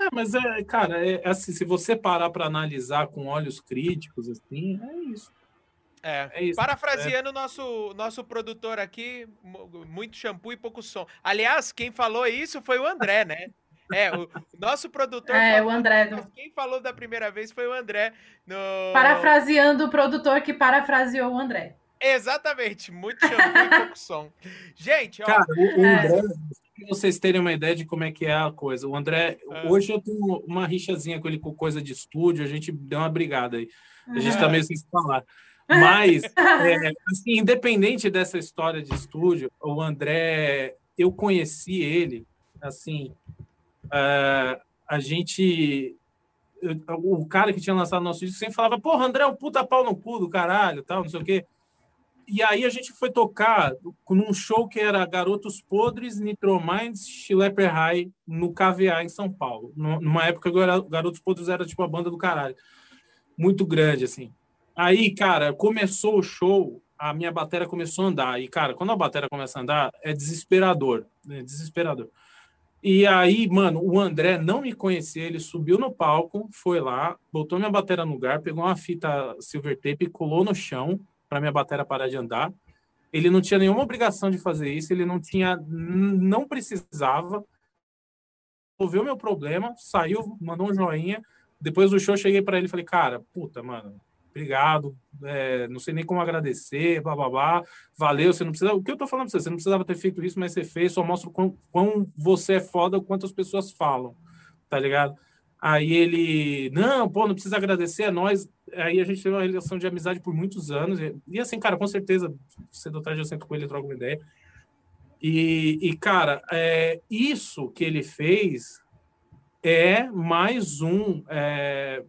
É, mas é, cara, é, é assim, se você parar para analisar com olhos críticos, assim, é isso. É, é isso. parafraseando o é. nosso, nosso produtor aqui, muito shampoo e pouco som. Aliás, quem falou isso foi o André, né? É, o nosso produtor. É, o André. Do... Quem falou da primeira vez foi o André. No... Parafraseando o produtor que parafraseou o André. Exatamente, muito shampoo e pouco som. Gente, ó. Cara, o, o é. André, pra vocês terem uma ideia de como é que é a coisa. O André, é. hoje eu tenho uma rixazinha com ele com coisa de estúdio, a gente deu uma brigada aí. A gente tá meio sem se falar. Mas, é, assim, independente dessa história de estúdio, o André, eu conheci ele, assim, uh, a gente o cara que tinha lançado nosso disco sempre falava, porra, André é um puta pau no cu do caralho, tal, não sei o quê. E aí a gente foi tocar num show que era Garotos Podres, Nitrominds, Chileper High, no KVA em São Paulo. Numa época que Garotos Podres era tipo a banda do caralho. Muito grande, assim. Aí, cara, começou o show, a minha bateria começou a andar. E, cara, quando a bateria começa a andar, é desesperador. É desesperador. E aí, mano, o André não me conhecia, ele subiu no palco, foi lá, botou minha bateria no lugar, pegou uma fita silver tape, colou no chão, para minha bateria parar de andar. Ele não tinha nenhuma obrigação de fazer isso, ele não tinha, não precisava. Resolveu meu problema, saiu, mandou um joinha. Depois do show, cheguei para ele e falei, cara, puta, mano, obrigado, é, não sei nem como agradecer, blá, valeu, você não precisa, o que eu tô falando pra você, você não precisava ter feito isso, mas você fez, só mostra o quão, quão você é foda, quantas pessoas falam, tá ligado? Aí ele, não, pô, não precisa agradecer, é nós. Aí a gente teve uma relação de amizade por muitos anos. E, assim, cara, com certeza, cedo ou tarde eu sento com ele e troco uma ideia. E, e cara, é, isso que ele fez é mais um, é,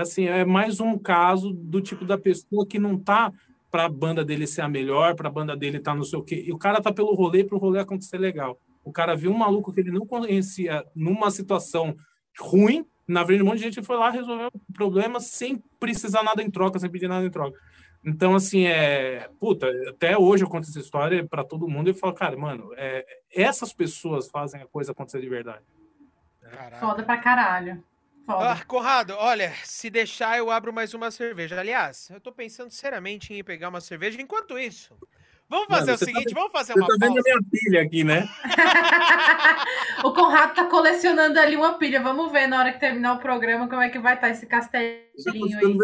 assim, é mais um caso do tipo da pessoa que não tá para a banda dele ser a melhor, para a banda dele tá não sei o quê. E o cara tá pelo rolê para o rolê acontecer legal. O cara viu um maluco que ele não conhecia numa situação ruim. Na verdade, um monte de gente foi lá resolver o problema sem precisar nada em troca, sem pedir nada em troca. Então, assim, é. Puta, até hoje eu conto essa história para todo mundo e falo, cara, mano, é, essas pessoas fazem a coisa acontecer de verdade. Caralho. Foda pra caralho. Foda. Ah, Corrado, olha, se deixar, eu abro mais uma cerveja. Aliás, eu tô pensando seriamente em ir pegar uma cerveja. Enquanto isso, Vamos fazer Mano, o tá seguinte, tá, vamos fazer uma pausa. Você tá vendo a minha pilha aqui, né? o Conrado tá colecionando ali uma pilha. Vamos ver na hora que terminar o programa como é que vai estar tá esse castelinho aí.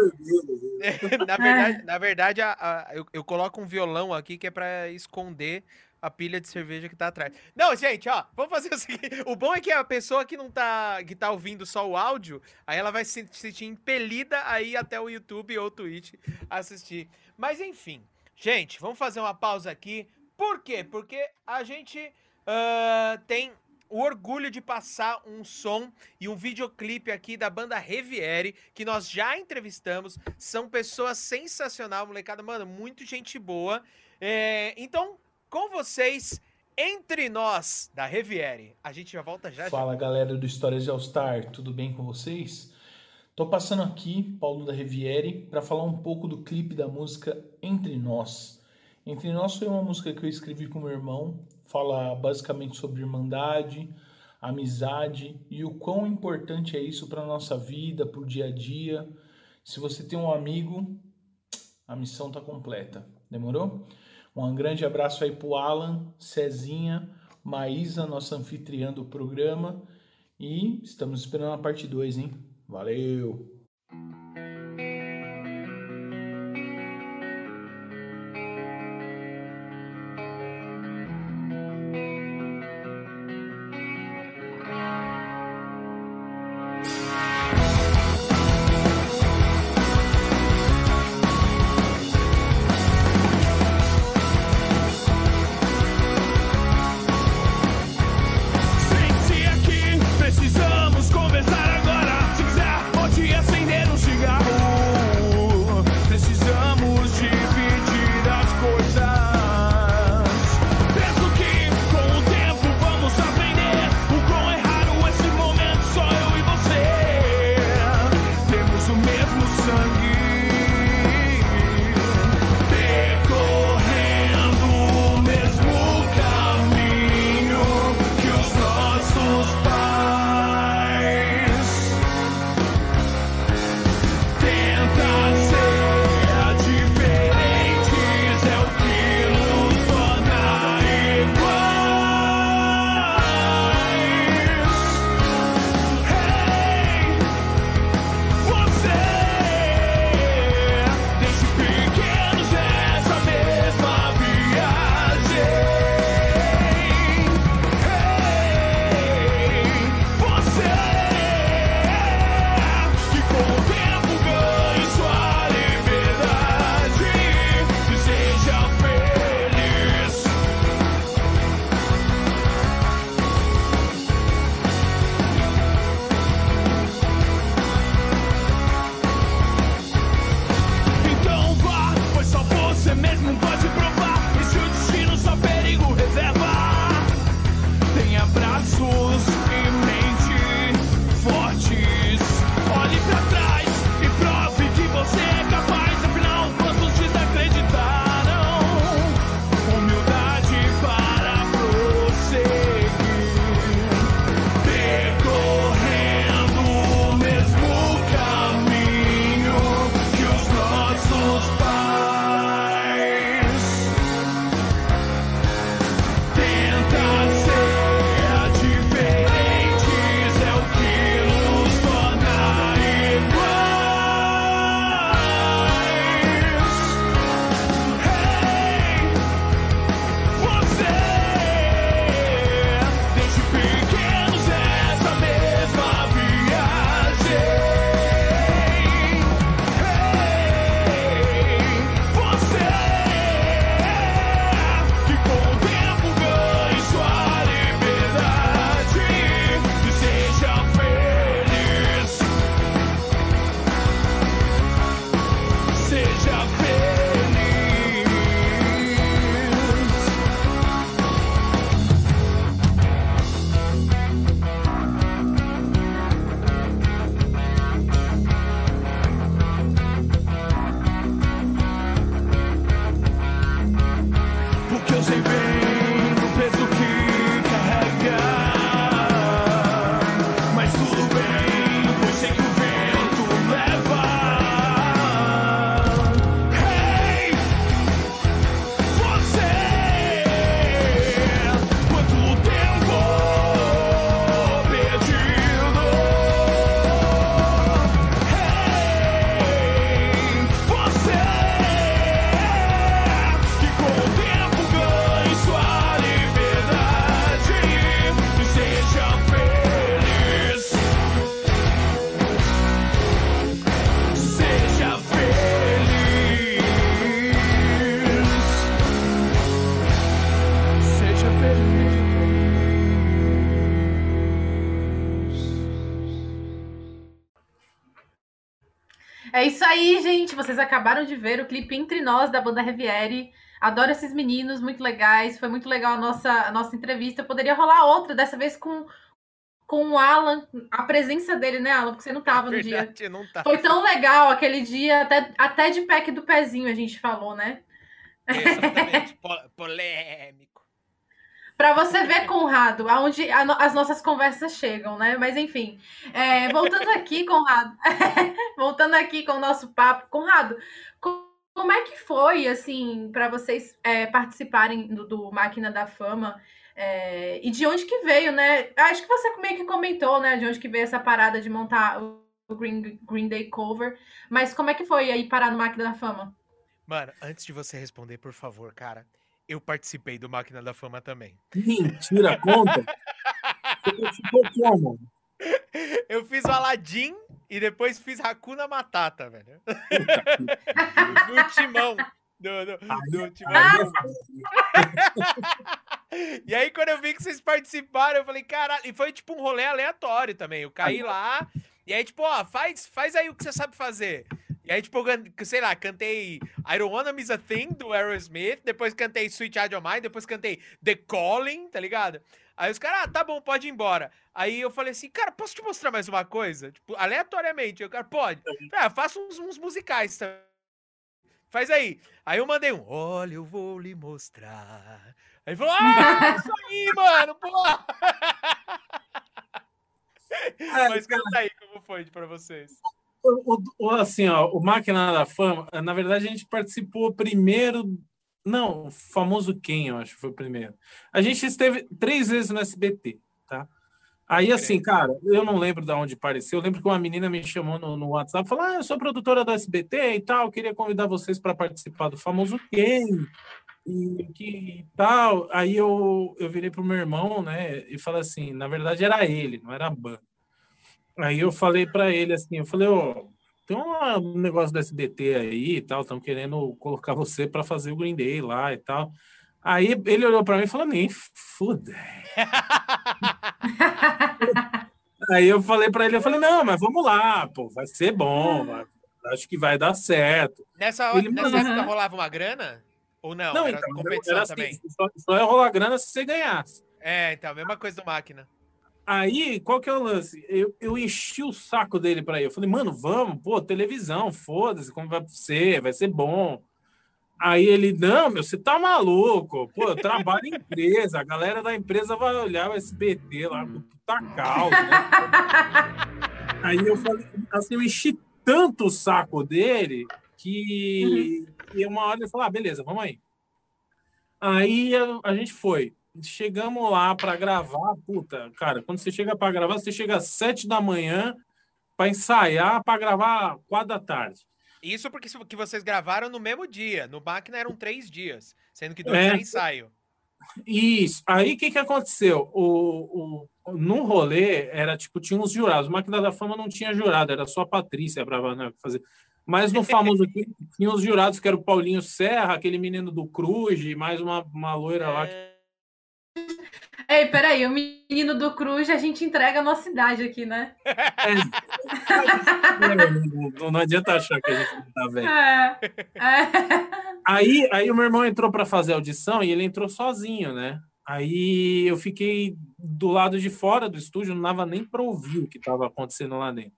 na verdade, é. na verdade a, a, eu, eu coloco um violão aqui que é para esconder a pilha de cerveja que tá atrás. Não, gente, ó, vamos fazer o seguinte. O bom é que a pessoa que não tá, que tá ouvindo só o áudio, aí ela vai se sentir impelida a ir até o YouTube ou o Twitch assistir. Mas enfim, gente, vamos fazer uma pausa aqui. Por quê? Porque a gente uh, tem o orgulho de passar um som e um videoclipe aqui da banda Reviere, que nós já entrevistamos. São pessoas sensacional, molecada, mano, muito gente boa. É, então, com vocês, entre nós da Reviere. A gente já volta já. Fala já. galera do Histórias de All Star, tudo bem com vocês? Tô passando aqui, Paulo da Reviere, para falar um pouco do clipe da música Entre Nós. Entre Nós foi uma música que eu escrevi com meu irmão, fala basicamente sobre irmandade, amizade e o quão importante é isso para nossa vida, para o dia a dia. Se você tem um amigo, a missão tá completa. Demorou? Um grande abraço aí pro Alan, Cezinha, Maísa, nossa anfitriã do programa. E estamos esperando a parte 2, hein? Valeu! É isso aí, gente. Vocês acabaram de ver o clipe Entre Nós da banda Reviere. Adoro esses meninos, muito legais. Foi muito legal a nossa, a nossa entrevista. Poderia rolar outra, dessa vez com, com o Alan, a presença dele, né, Alan? Porque você não estava no Verdade, dia. não tá. Foi tão legal aquele dia, até, até de pack do pezinho a gente falou, né? Exatamente. Po- polêmico. Para você ver, Conrado, aonde as nossas conversas chegam, né? Mas enfim, é, voltando aqui, Conrado, voltando aqui com o nosso papo, Conrado, co- como é que foi, assim, para vocês é, participarem do, do Máquina da Fama? É, e de onde que veio, né? Acho que você meio que comentou, né? De onde que veio essa parada de montar o o Green, Green Day Cover. Mas como é que foi aí parar no Máquina da Fama? Mano, antes de você responder, por favor, cara, eu participei do Máquina da Fama também. Mentira, conta. Você como? Eu fiz o Aladdin e depois fiz Hakuna Matata, velho. No timão. Do, do, do timão. E aí, quando eu vi que vocês participaram, eu falei, caralho. E foi tipo um rolê aleatório também. Eu caí lá, e aí, tipo, ó, faz, faz aí o que você sabe fazer. E aí, tipo, eu, sei lá, cantei I Don't Wanna Miss a Thing, do Aerosmith. Depois cantei Sweet Child of Mine. Depois cantei The Calling, tá ligado? Aí os caras, ah, tá bom, pode ir embora. Aí eu falei assim, cara, posso te mostrar mais uma coisa? Tipo, aleatoriamente. Eu, cara, pode. Ah, faça uns, uns musicais também. Faz aí. Aí eu mandei um, olha, eu vou lhe mostrar. Aí falou, ah, isso aí, mano, porra. Mas conta aí como foi pra vocês. O, o- assim, ó, o Máquina da Fama, na verdade, a gente participou primeiro. Não, o famoso quem, eu acho que foi o primeiro. A gente esteve três vezes no SBT, tá? Aí, assim, cara, eu não lembro de onde apareceu. Eu lembro que uma menina me chamou no, no WhatsApp e falou: Ah, eu sou produtora do SBT e tal, queria convidar vocês para participar do famoso quem e que tal. Aí eu, eu virei pro meu irmão, né, e falei assim: na verdade era ele, não era a banda. Aí eu falei para ele assim, eu falei, ó, tem um negócio do SBT aí e tal, estão querendo colocar você para fazer o Green Day lá e tal. Aí ele olhou para mim e falou, nem foda. Aí eu falei para ele, eu falei, não, mas vamos lá, pô, vai ser bom, vai- acho que vai dar certo. Nessa, hora- Ele nessa época rolava uma grana? Ou não? Não, era então, competição era assim, também. só, só ia rolar grana se você ganhasse. É, então, mesma coisa do máquina. Aí, qual que é o lance? Eu, eu enchi o saco dele para ir. Eu falei, mano, vamos, pô, televisão, foda-se, como vai ser, vai ser bom. Aí ele, não, meu, você tá maluco. Pô, eu trabalho em empresa, a galera da empresa vai olhar o SBT lá puta causa. Né? Aí eu falei, assim, eu enchi tanto o saco dele que, que uma hora ele falou, ah, beleza, vamos aí. Aí a, a gente foi. Chegamos lá para gravar, puta, cara, quando você chega para gravar, você chega às sete da manhã para ensaiar, para gravar quatro da tarde. Isso porque que vocês gravaram no mesmo dia. No máquina eram três dias, sendo que dois É. era ensaio. Isso. Aí o que, que aconteceu? O, o, no rolê era tipo, tinha uns jurados. O Máquina da Fama não tinha jurado, era só a Patrícia para né, fazer. Mas no famoso aqui, tinha os jurados que era o Paulinho Serra, aquele menino do Cruz, mais uma, uma loira lá. que- Ei, peraí, o menino do Cruz, a gente entrega a nossa idade aqui, né? Não, não adianta achar que a gente não tá velho. É, é. Aí, aí o meu irmão entrou para fazer a audição e ele entrou sozinho, né? Aí eu fiquei do lado de fora do estúdio, não dava nem para ouvir o que estava acontecendo lá dentro.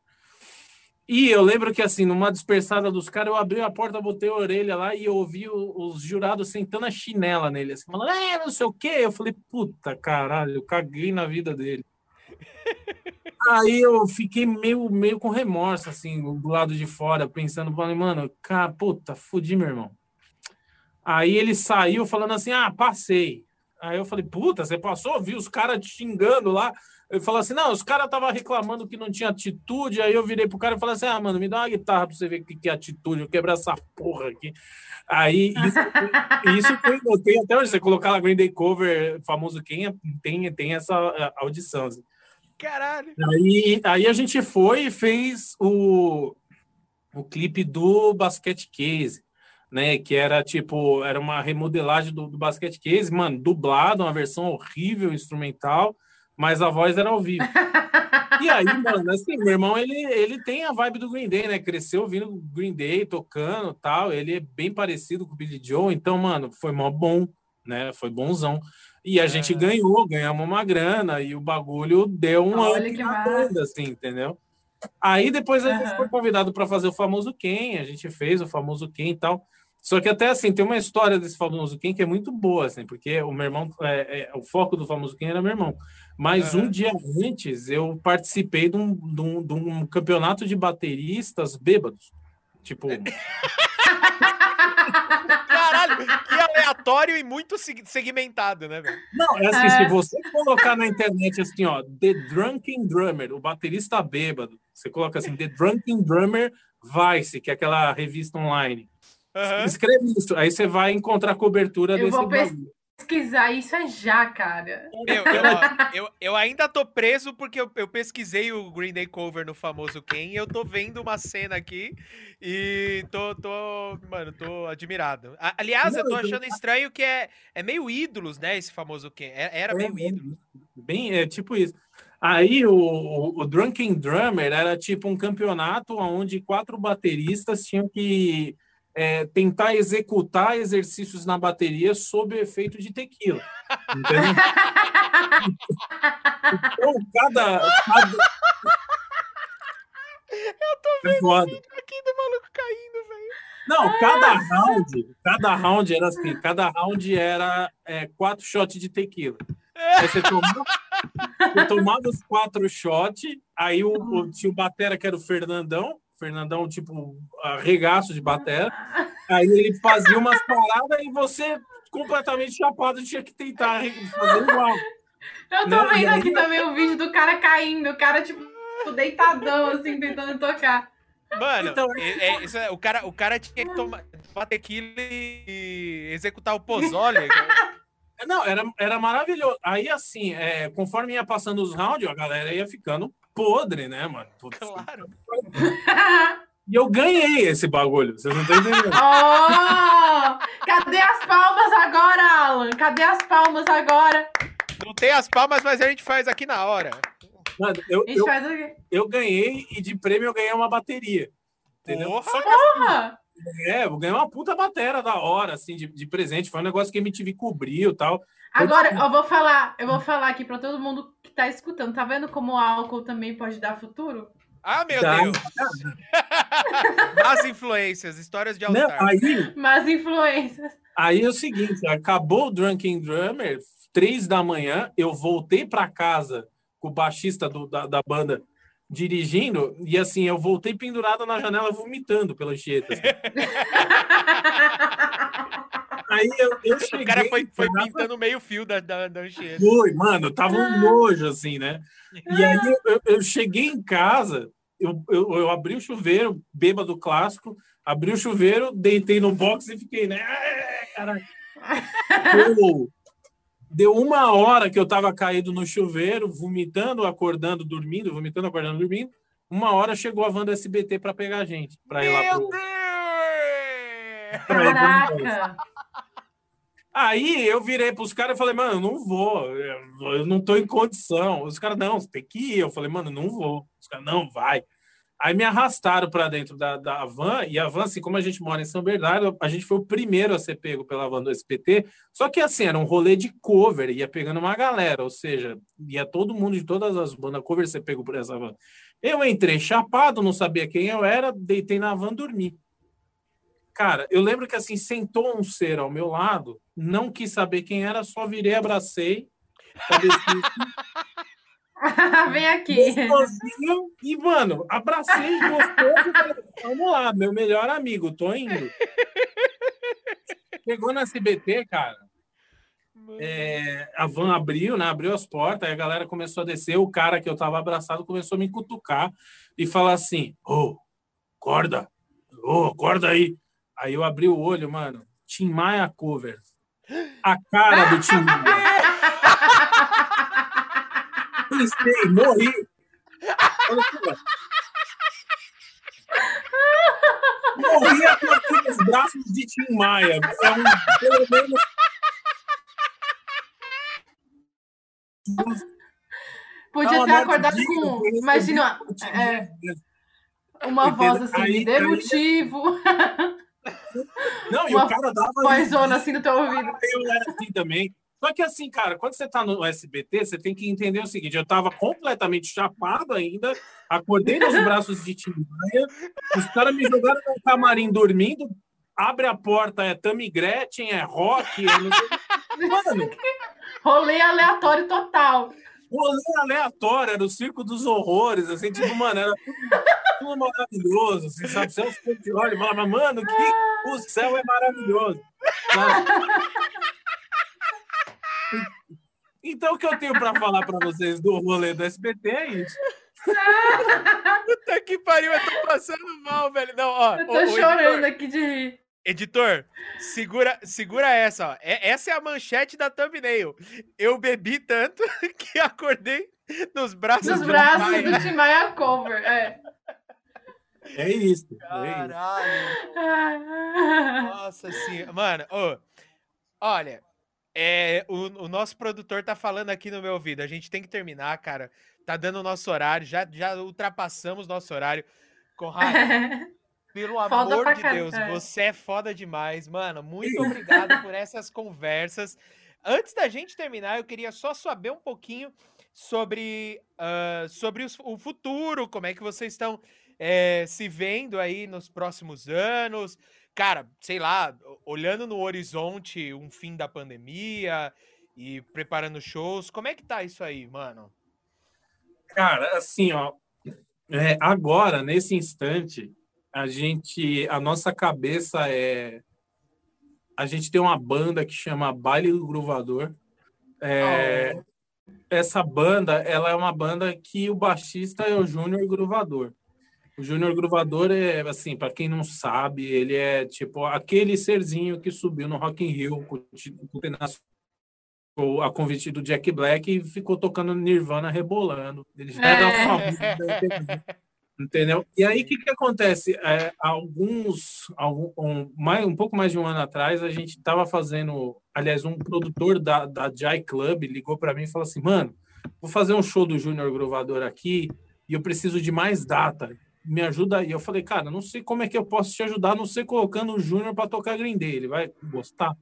E eu lembro que, assim, numa dispersada dos caras, eu abri a porta, botei a orelha lá e eu ouvi os jurados sentando a chinela nele, assim, falando, é, não sei o quê. Eu falei, puta caralho, eu caguei na vida dele. Aí eu fiquei meio, meio com remorso, assim, do lado de fora, pensando, falei, mano, cara, puta, fudi meu irmão. Aí ele saiu falando assim, ah, passei. Aí eu falei, puta, você passou? Vi os caras te xingando lá. Ele falou assim, não, os caras estavam reclamando que não tinha atitude. Aí eu virei pro cara e falei assim, ah, mano, me dá uma guitarra pra você ver o que que é atitude. Eu quebrar essa porra aqui. Aí isso, foi- isso foi, eu tenho até hoje, você colocar lá Green Day Cover, famoso quem é, tem, tem essa eh, audição. assim. Caralho. Aí, aí a gente foi e fez o, o clipe do Basket Case, né? Que era tipo, era uma remodelagem do, do Basket Case, mano, dublado, uma versão horrível, instrumental, mas a voz era ao vivo. E aí, mano, assim, meu irmão, ele, ele tem a vibe do Green Day, né? Cresceu ouvindo Green Day, tocando tal. Ele é bem parecido com o Billy Joe, então, mano, foi mó bom, né? Foi bonzão. E a é. gente ganhou, ganhamos uma grana e o bagulho deu um Olha que na banda, assim, entendeu? Aí depois a gente uhum. foi convidado para fazer o famoso Quem, a gente fez o famoso Quem e tal. Só que até assim, tem uma história desse famoso Quem que é muito boa, assim, porque o meu irmão, é, é, o foco do famoso Quem era meu irmão. Mas uhum. um dia antes eu participei de um, de um, de um campeonato de bateristas bêbados. Tipo. Caralho, que aleatório e muito segmentado, né, velho? Não, é assim, é. se você colocar na internet assim, ó, The Drunken Drummer, o baterista bêbado, você coloca assim, The Drunken Drummer Vice, que é aquela revista online. Uhum. Escreve isso, aí você vai encontrar cobertura eu desse vou pesquisar isso é já, cara. Meu, eu, eu, eu, ainda tô preso porque eu, eu, pesquisei o Green Day Cover no famoso Ken e eu tô vendo uma cena aqui e tô, tô mano, tô admirado. Aliás, Não, eu tô achando estranho que é, é meio ídolos, né, esse famoso Ken. É, era meio é, ídolos. Bem, é tipo isso. Aí o, o, o Drunken Drummer era tipo um campeonato onde quatro bateristas tinham que é, tentar executar exercícios na bateria sob o efeito de tequila. Entendeu? então, cada, cada... Eu tô vendo é o vídeo aqui do maluco caindo, velho. Não, cada round, cada round era assim, cada round era é, quatro shots de tequila. Aí você tomava, você tomava os quatro shots, aí o, o, tinha o batera que era o Fernandão, Fernandão, tipo, arregaço de batera. Aí ele fazia umas paradas e você, completamente chapado, tinha que tentar fazer igual. Eu tô né? vendo aqui também o vídeo do cara caindo, o cara, tipo, deitadão, assim, tentando tocar. Mano, então, é, é, isso é, o, cara, o cara tinha que tomar, tomar tequila e executar o pozole. Não, era, era maravilhoso. Aí, assim, é, conforme ia passando os rounds, a galera ia ficando podre, né, mano? Putz, claro. E eu ganhei esse bagulho, vocês não estão entendendo. Oh, cadê as palmas agora, Alan? Cadê as palmas agora? Não tem as palmas, mas a gente faz aqui na hora. Mano, eu, eu, eu, ganhei e de prêmio eu ganhei uma bateria. Entendeu? Porra! Só que, assim, é, eu ganhei uma puta bateria da hora, assim, de, de presente. Foi um negócio que a MTV cobriu e tal. Agora, eu vou falar, eu vou falar aqui para todo mundo tá escutando. Tá vendo como o álcool também pode dar futuro? Ah, meu tá. Deus! Más influências, histórias de all aí, Más influências. Aí é o seguinte, acabou o Drunken Drummer, três da manhã, eu voltei para casa com o baixista do, da, da banda dirigindo, e assim, eu voltei pendurada na janela vomitando pela. Assim. Aí eu, eu cheguei. O cara foi, foi pintando meio fio da, da, da Anchieta. Foi, mano, tava um nojo, assim, né? E aí eu, eu cheguei em casa, eu, eu, eu abri o chuveiro, bêbado clássico, abri o chuveiro, deitei no box e fiquei, né? Caralho. Deu, deu uma hora que eu tava caído no chuveiro, vomitando, acordando, dormindo, vomitando, acordando, dormindo. Uma hora chegou a Wanda SBT para pegar a gente, para ir lá pro. Caraca! Aí eu virei para os caras e falei, mano, não vou, eu não tô em condição. Os caras, não, você tem que ir. Eu falei, mano, não vou. Os caras, não, vai. Aí me arrastaram para dentro da, da van, e a van, assim, como a gente mora em São Bernardo, a gente foi o primeiro a ser pego pela van do SPT, só que assim, era um rolê de cover, ia pegando uma galera, ou seja, ia todo mundo de todas as bandas cover ser pego por essa van. Eu entrei chapado, não sabia quem eu era, deitei na van, dormi. Cara, eu lembro que assim, sentou um ser ao meu lado, não quis saber quem era, só virei, abracei. Vem aqui. Sozinho, e, mano, abracei gostoso. Vamos lá, meu melhor amigo, tô indo. Chegou na SBT, cara. É, a van abriu, né? Abriu as portas, aí a galera começou a descer. O cara que eu tava abraçado começou a me cutucar e falar assim: Ô, oh, acorda, ô, oh, acorda aí. Aí eu abri o olho, mano. Tim Maia cover. A cara do Maia. Pensei, morri. Morri aqui nos braços de Tim Maia. É um, pelo menos. Podia ter acordado com. Imagina recebi- é, uma Entendeu? voz assim, Aí- dê aí-. Não, e Uma o cara dava. Vozona assim no teu ouvido. Eu era assim também. Só que assim, cara, quando você tá no SBT, você tem que entender o seguinte: eu tava completamente chapado ainda, acordei nos braços de Tim Maia, os caras me jogaram no camarim dormindo, abre a porta, é Tammy Gretchen, é rock, é não sei... Mano, Rolê aleatório total. Rolê aleatório, era o circo dos horrores, assim, tipo, mano, era tudo, maravilhoso, assim, sabe? Celso Portioli falava, mano, que o céu é maravilhoso. sabe? Então, o que eu tenho para falar para vocês do rolê do SBT é isso. Puta que pariu, eu tô passando mal, velho. Não, ó. Eu tô ô, chorando editor, aqui de rir. Editor, segura, segura essa, ó. É- essa é a manchete da thumbnail. Eu bebi tanto que acordei nos braços Nos do braços Maia. do Tim Maia cover. É. É isso. É isso. Caralho. Nossa senhora. Mano, ô, olha, é, o, o nosso produtor tá falando aqui no meu ouvido. A gente tem que terminar, cara. Tá dando o nosso horário. Já, já ultrapassamos nosso horário. Conrado, pelo Foda amor de. Deus, você é foda demais, mano. Muito obrigado por essas conversas. Antes da gente terminar, eu queria só saber um pouquinho sobre, ah, sobre os- o futuro, como é que vocês estão eh, se vendo aí nos próximos anos. Cara, sei lá, olhando no horizonte um fim da pandemia e preparando shows, como é que tá isso aí, mano? Cara, assim, ó, é, agora, nesse instante, a gente, a nossa cabeça é. A gente tem uma banda que chama Baile do Gruvador. É, Essa banda, ela é uma banda que o baixista é o Júnior Gruvador. O Júnior Gruvador é, assim, para quem não sabe, ele é tipo aquele serzinho que subiu no Rock in Rio com o a convite do Jack Black e ficou tocando Nirvana rebolando. Ele já era É. famoso, da entendeu? E aí o que, que acontece? É, alguns, algum, um, mais, um pouco mais de um ano atrás, a gente estava fazendo, aliás, um produtor da, da Jai Club ligou para mim e falou assim, mano, vou fazer um show do Júnior Grovador aqui e eu preciso de mais data. Me ajuda aí. Eu falei, cara, não sei como é que eu posso te ajudar, não sei colocando o Júnior para tocar Green Day. Ele vai gostar?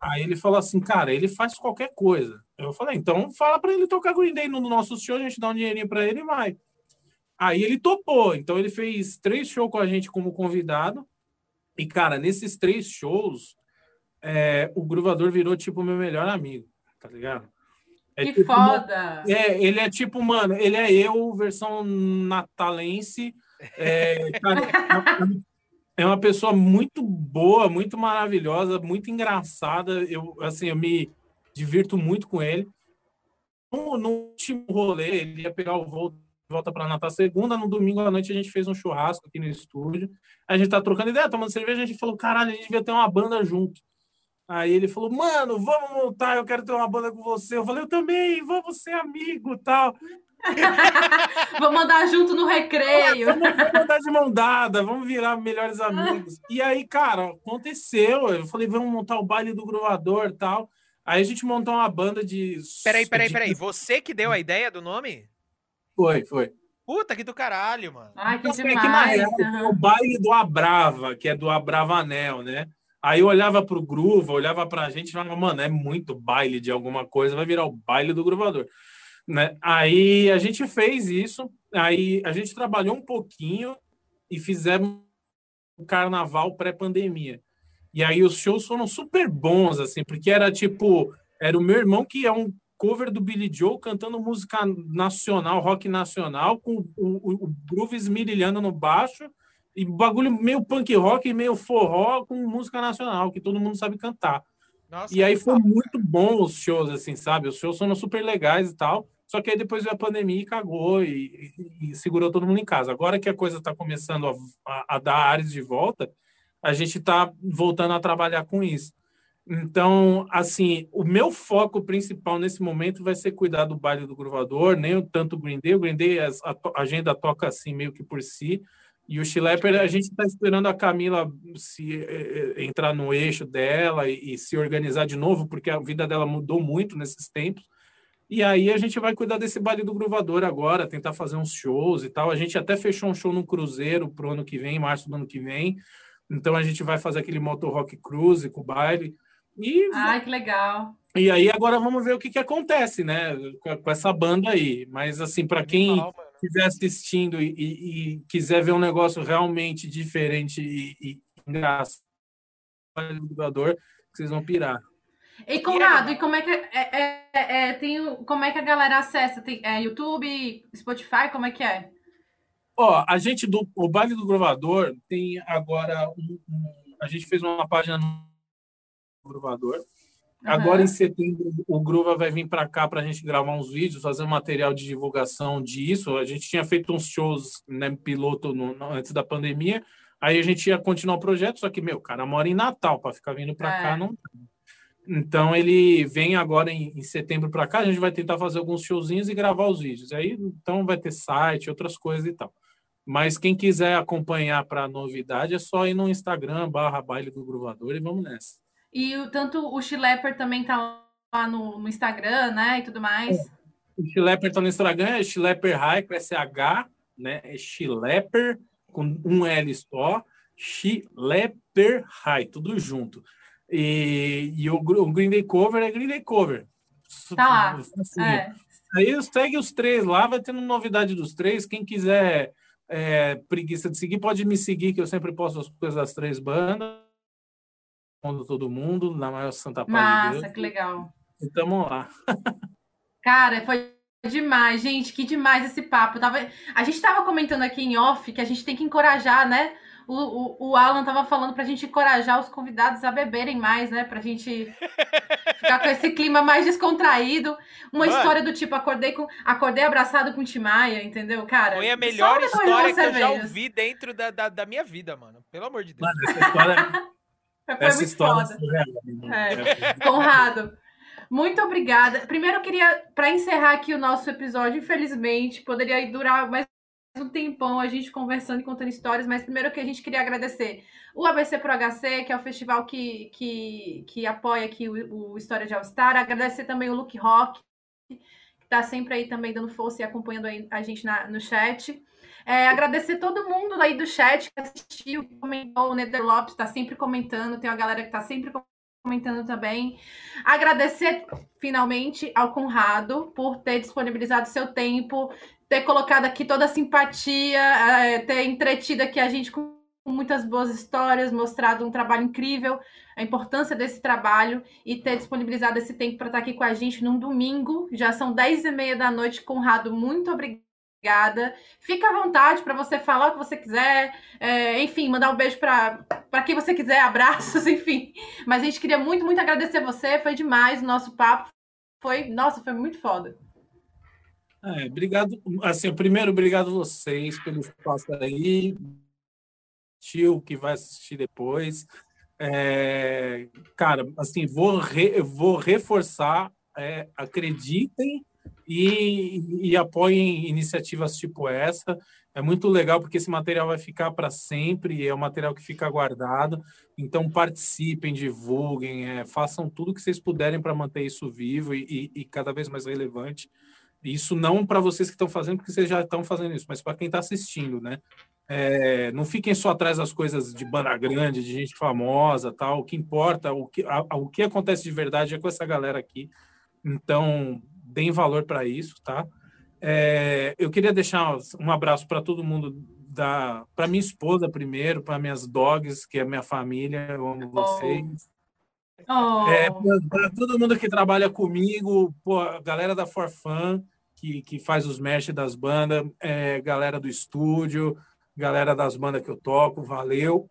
Aí ele falou assim, cara, ele faz qualquer coisa. Eu falei, então fala para ele tocar Green Day no nosso show, a gente dá um dinheirinho para ele e vai. Aí ele topou. Então ele fez três shows com a gente como convidado. E, cara, nesses três shows, é, o Gruvador virou tipo meu melhor amigo, tá ligado? É Que tipo foda. é, ele é tipo, mano, ele é eu, versão natalense. É, cara, é uma pessoa muito boa, muito maravilhosa, muito engraçada. Eu, assim, eu me divirto muito com ele. No, no último rolê, ele ia pegar o voo volta para Natal segunda. No domingo à noite, a gente fez um churrasco aqui no estúdio. A gente tá trocando ideia, tomando cerveja. A gente falou, caralho, a gente devia ter uma banda junto. Aí ele falou, mano, vamos montar, eu quero ter uma banda com você. Eu falei, eu também, vamos ser amigo tal. Vou mandar junto no recreio. Vamos, vamos andar de mão dada, vamos virar melhores amigos. E aí, cara, aconteceu. Eu falei, vamos montar o baile do Gruvador tal. Aí a gente montou uma banda de. Peraí, peraí, peraí. Você que deu a ideia do nome? Foi, foi. Puta que do caralho, mano. Ai, que Então, foi que na demais. real, o baile do Abrava, que é do Abravanel, né? Aí eu olhava pro Gruva, olhava pra gente e falava, mano, é muito baile de alguma coisa, vai virar o baile do Gruvador. Né? Aí a gente fez isso, aí a gente trabalhou um pouquinho e fizemos o carnaval pré-pandemia. E aí os shows foram super bons, assim, porque era tipo, era o meu irmão que é um cover do Billy Joe cantando música nacional, rock nacional, com o, o, o groove esmirilhando no baixo, e bagulho meio punk rock e meio forró com música nacional, que todo mundo sabe cantar. Nossa, E aí foi foda. muito bom os shows, assim, sabe? Os shows foram super legais e tal. Só que aí depois veio a pandemia e cagou e, e- e segurou todo mundo em casa. Agora que a coisa está começando a, a- a dar ares de volta, a gente está voltando a trabalhar com isso. Então, assim, o meu foco principal nesse momento vai ser cuidar do baile do Gruvador, nem o tanto o Green Day. O Green Day, a, agenda toca assim meio que por si. E o Schlepper, a gente está esperando a Camila se eh, eh, entrar no eixo dela e, e se organizar de novo, porque a vida dela mudou muito nesses tempos. E aí a gente vai cuidar desse baile do Gruvador agora, tentar fazer uns shows e tal. A gente até fechou um show no Cruzeiro pro ano que vem, março do ano que vem. Então a gente vai fazer aquele Moto Rock Cruise com o baile. E, Ai, que legal. e aí agora vamos ver o que, que acontece, né? Com, com essa banda aí. Mas assim, para quem estiver assistindo e, e- e quiser ver um negócio realmente diferente e, e engraçado, vocês vão pirar. E Conrado, e como é que é, é- é- é, tem o- como é que a galera acessa? Tem é, YouTube, Spotify, como é que é? Ó, a gente do o baile do Grovador tem agora um, um- a gente fez uma página no Grovador. Agora Aham. em setembro o Gruva vai vir para cá para a gente gravar uns vídeos, fazer um material de divulgação disso. A gente tinha feito uns shows né, piloto no- no- antes da pandemia. Aí a gente ia continuar o projeto, só que meu, o cara mora em Natal para ficar vindo para É. cá não. Então ele vem agora em, em setembro para cá. A gente vai tentar fazer alguns showzinhos e gravar os vídeos. Aí então vai ter site, outras coisas e tal. Mas quem quiser acompanhar para novidade é só ir no Instagram barra baile do Gruvador e vamos nessa. E o, tanto o Chilepper também tá lá no, no Instagram, né? E tudo mais. O Schlepper tá no Instagram, é Schlepper High, com SH, né? É Schlepper com um L só, Schlepper High, tudo junto. E, e o, o Green Day Cover é Green Day Cover. Tá lá. Assim, É. Aí segue os três lá, vai tendo novidade dos três. Quem quiser é, preguiça de seguir, pode me seguir, que eu sempre posto as coisas das três bandas. Com todo mundo, na maior Santa Paz de Massa, Deus. que legal. E tamo lá. Cara, foi demais, gente, que demais esse papo. Eu Tava, a gente tava comentando aqui em off que a gente tem que encorajar, né? O, o, o Alan tava falando pra gente encorajar os convidados a beberem mais, né? Pra gente ficar com esse clima mais descontraído. Uma Mano. história do tipo, acordei com acordei abraçado com o Timaya, entendeu? Cara, Foi a melhor de história que eu já ouvi dentro da, da, da minha vida, mano. Pelo amor de Deus. Mano, essa história, Foi essa muito foda. é né? É. Conrado, muito obrigada. Primeiro, eu queria, para encerrar aqui o nosso episódio, infelizmente, poderia durar mais um tempão a gente conversando e contando histórias, mas primeiro que a gente queria agradecer o ABC Pro HC, que é o festival que, que, que apoia aqui o, o História de All Star. Agradecer também o Look Rock, que está sempre aí também dando força e acompanhando a gente na, no chat. É, agradecer todo mundo aí do chat que assistiu, que comentou, o Nether Lopes está sempre comentando, tem uma galera que está sempre comentando também. Agradecer finalmente ao Conrado por ter disponibilizado seu tempo, ter colocado aqui toda a simpatia, é, ter entretido aqui a gente com muitas boas histórias, mostrado um trabalho incrível, a importância desse trabalho e ter disponibilizado esse tempo para estar aqui com a gente num domingo. Já são 10 e meia da noite. Conrado, muito obrigada. Fica à vontade para você falar o que você quiser, é, enfim, mandar um beijo para quem você quiser, abraços, enfim. Mas a gente queria muito, muito agradecer você. Foi demais o nosso papo. Foi, nossa, foi muito foda. É, obrigado. Assim, primeiro, obrigado vocês pelo espaço aí. Tio que vai assistir depois. É, cara, assim, vou, re, vou reforçar, é, acreditem e, e apoiem iniciativas tipo essa. É muito legal porque esse material vai ficar para sempre, é um material que fica guardado. Então participem, divulguem, é, façam tudo que vocês puderem para manter isso vivo e, e, e cada vez mais relevante. Isso não para vocês que estão fazendo, porque vocês já estão fazendo isso, mas para quem está assistindo, né? É, não fiquem só atrás das coisas de banda grande, de gente famosa, tal. O que importa, o que, a, o que acontece de verdade é com essa galera aqui. Então, deem valor para isso, tá? É, eu queria deixar um abraço para todo mundo, da, para minha esposa primeiro, para minhas dogs, que é minha família, eu amo vocês. Oh. É, para todo mundo que trabalha comigo, pô, a galera da Forfan, que, que faz os mesh das bandas, é, galera do estúdio, galera das bandas que eu toco, valeu.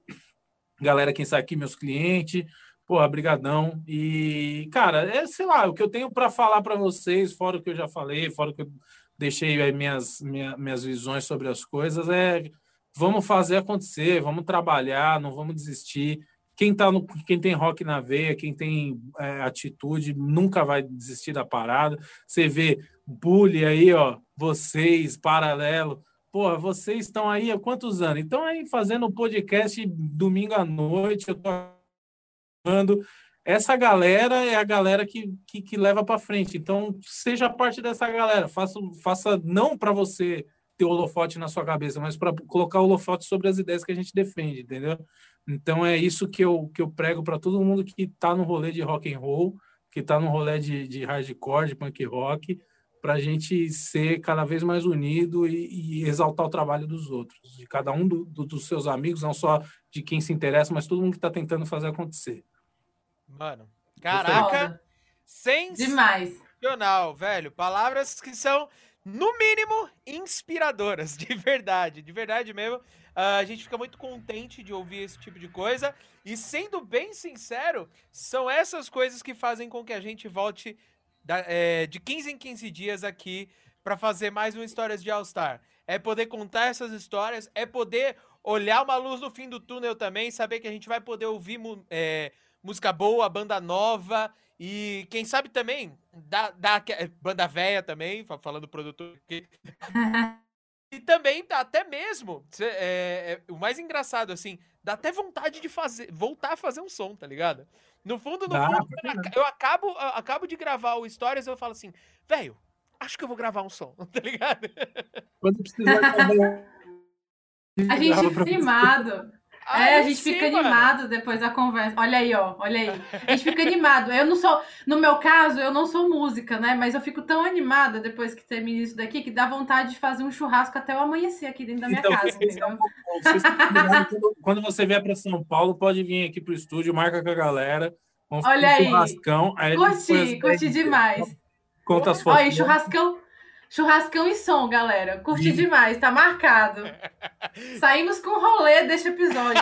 Galera que está aqui, meus clientes, porra, brigadão. E, cara, é, sei lá, o que eu tenho para falar para vocês, fora o que eu já falei, fora o que eu deixei aí minhas, minha, minhas visões sobre as coisas, é vamos fazer acontecer, vamos trabalhar, não vamos desistir. Quem, tá no, quem tem rock na veia, quem tem é, atitude, nunca vai desistir da parada. Você vê bully aí, ó, vocês, paralelo. Porra, vocês estão aí há quantos anos? Então aí fazendo um podcast domingo à noite, eu tô falando. essa galera é a galera que, que, que leva para frente. Então, seja parte dessa galera. Faça, faça não para você ter o holofote na sua cabeça, mas para colocar o holofote sobre as ideias que a gente defende, entendeu? Então, é isso que eu, que eu prego para todo mundo que está no rolê de rock and roll, que está no rolê de, de hardcore, de punk rock, para a gente ser cada vez mais unido e, e, exaltar o trabalho dos outros, de cada um do, do, dos seus amigos, não só de quem se interessa, mas todo mundo que está tentando fazer acontecer. Mano, caraca, sensacional, velho. Palavras que são, no mínimo, inspiradoras, de verdade, de verdade mesmo. Uh, a gente fica muito contente de ouvir esse tipo de coisa. E sendo bem sincero, são essas coisas que fazem com que a gente volte da, é, de 15 em 15 dias aqui para fazer mais um Histórias de All-Star. É poder contar essas histórias, é poder olhar uma luz no fim do túnel também, saber que a gente vai poder ouvir é, música boa, banda nova e quem sabe também da, da banda velha também, falando produtor aqui. e também até mesmo é, é, o mais engraçado assim, dá até vontade de fazer, voltar a fazer um som, tá ligado? No fundo, no dá, fundo, eu acabo, eu acabo de gravar o Stories e eu falo assim, velho, acho que eu vou gravar um som, tá ligado? Quando precisar A gente fica É, a gente sim, fica mano. animado depois da conversa. Olha aí, ó, olha aí. A gente fica animado. Eu não sou, no meu caso, eu não sou música, né? Mas eu fico tão animada depois que termina isso daqui que dá vontade de fazer um churrasco até o amanhecer aqui dentro da minha então, casa. quando, quando você vier para São Paulo, pode vir aqui pro estúdio, marca com a galera. Vamos olha um aí. churrascão. Aí curti, curti demais. Conta as fotos. Olha, churrascão. Churrascão e som, galera. Curti demais, tá marcado. Saímos com rolê deste episódio.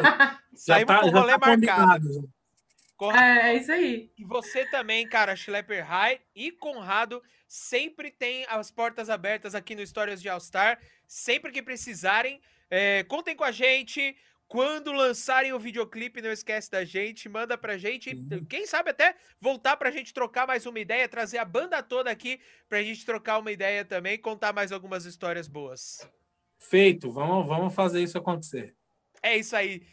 Saímos tá, com rolê tá marcado. É, é, isso aí. E você também, cara, Schlepper High e Conrado sempre tem as portas abertas aqui no Histórias de All Star. Sempre que precisarem, é, contem com a gente. Quando lançarem o videoclipe, não esquece da gente, manda pra gente. Uhum. Quem sabe até voltar pra gente trocar mais uma ideia, trazer a banda toda aqui pra gente trocar uma ideia também, contar mais algumas histórias boas. Feito, vamos, vamos fazer isso acontecer. É isso aí.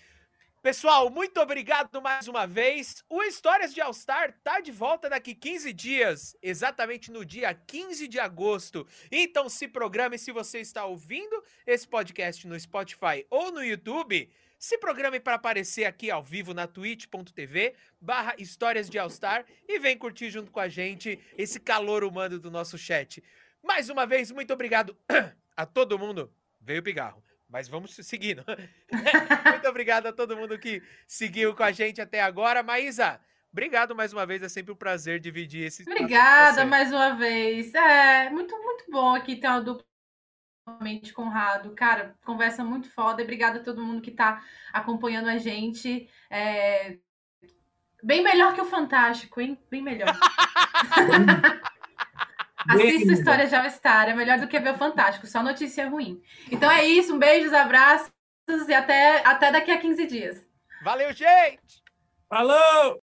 Pessoal, muito obrigado mais uma vez. O Histórias de All Star tá de volta daqui 15 dias, exatamente no dia 15 de agosto. Então se programe se você está ouvindo esse podcast no Spotify ou no YouTube. Se programe para aparecer aqui ao vivo na twitch.tv barra Histórias de All-Star e vem curtir junto com a gente esse calor humano do nosso chat. Mais uma vez, muito obrigado a todo mundo. Veio o pigarro, mas vamos seguindo. muito obrigado a todo mundo que seguiu com a gente até agora. Maísa, obrigado mais uma vez. É sempre um prazer dividir esse. Obrigada mais uma vez. É muito, muito bom aqui ter uma dupla novamente, Conrado. Cara, conversa muito foda. Obrigada a todo mundo que está acompanhando a gente. É... Bem melhor que o Fantástico, hein? Bem melhor. Assista História de All-Star, é melhor do que ver o Fantástico, só notícia ruim. Então é isso, um beijo, abraços e até, até daqui a 15 dias. Valeu, gente! Falou!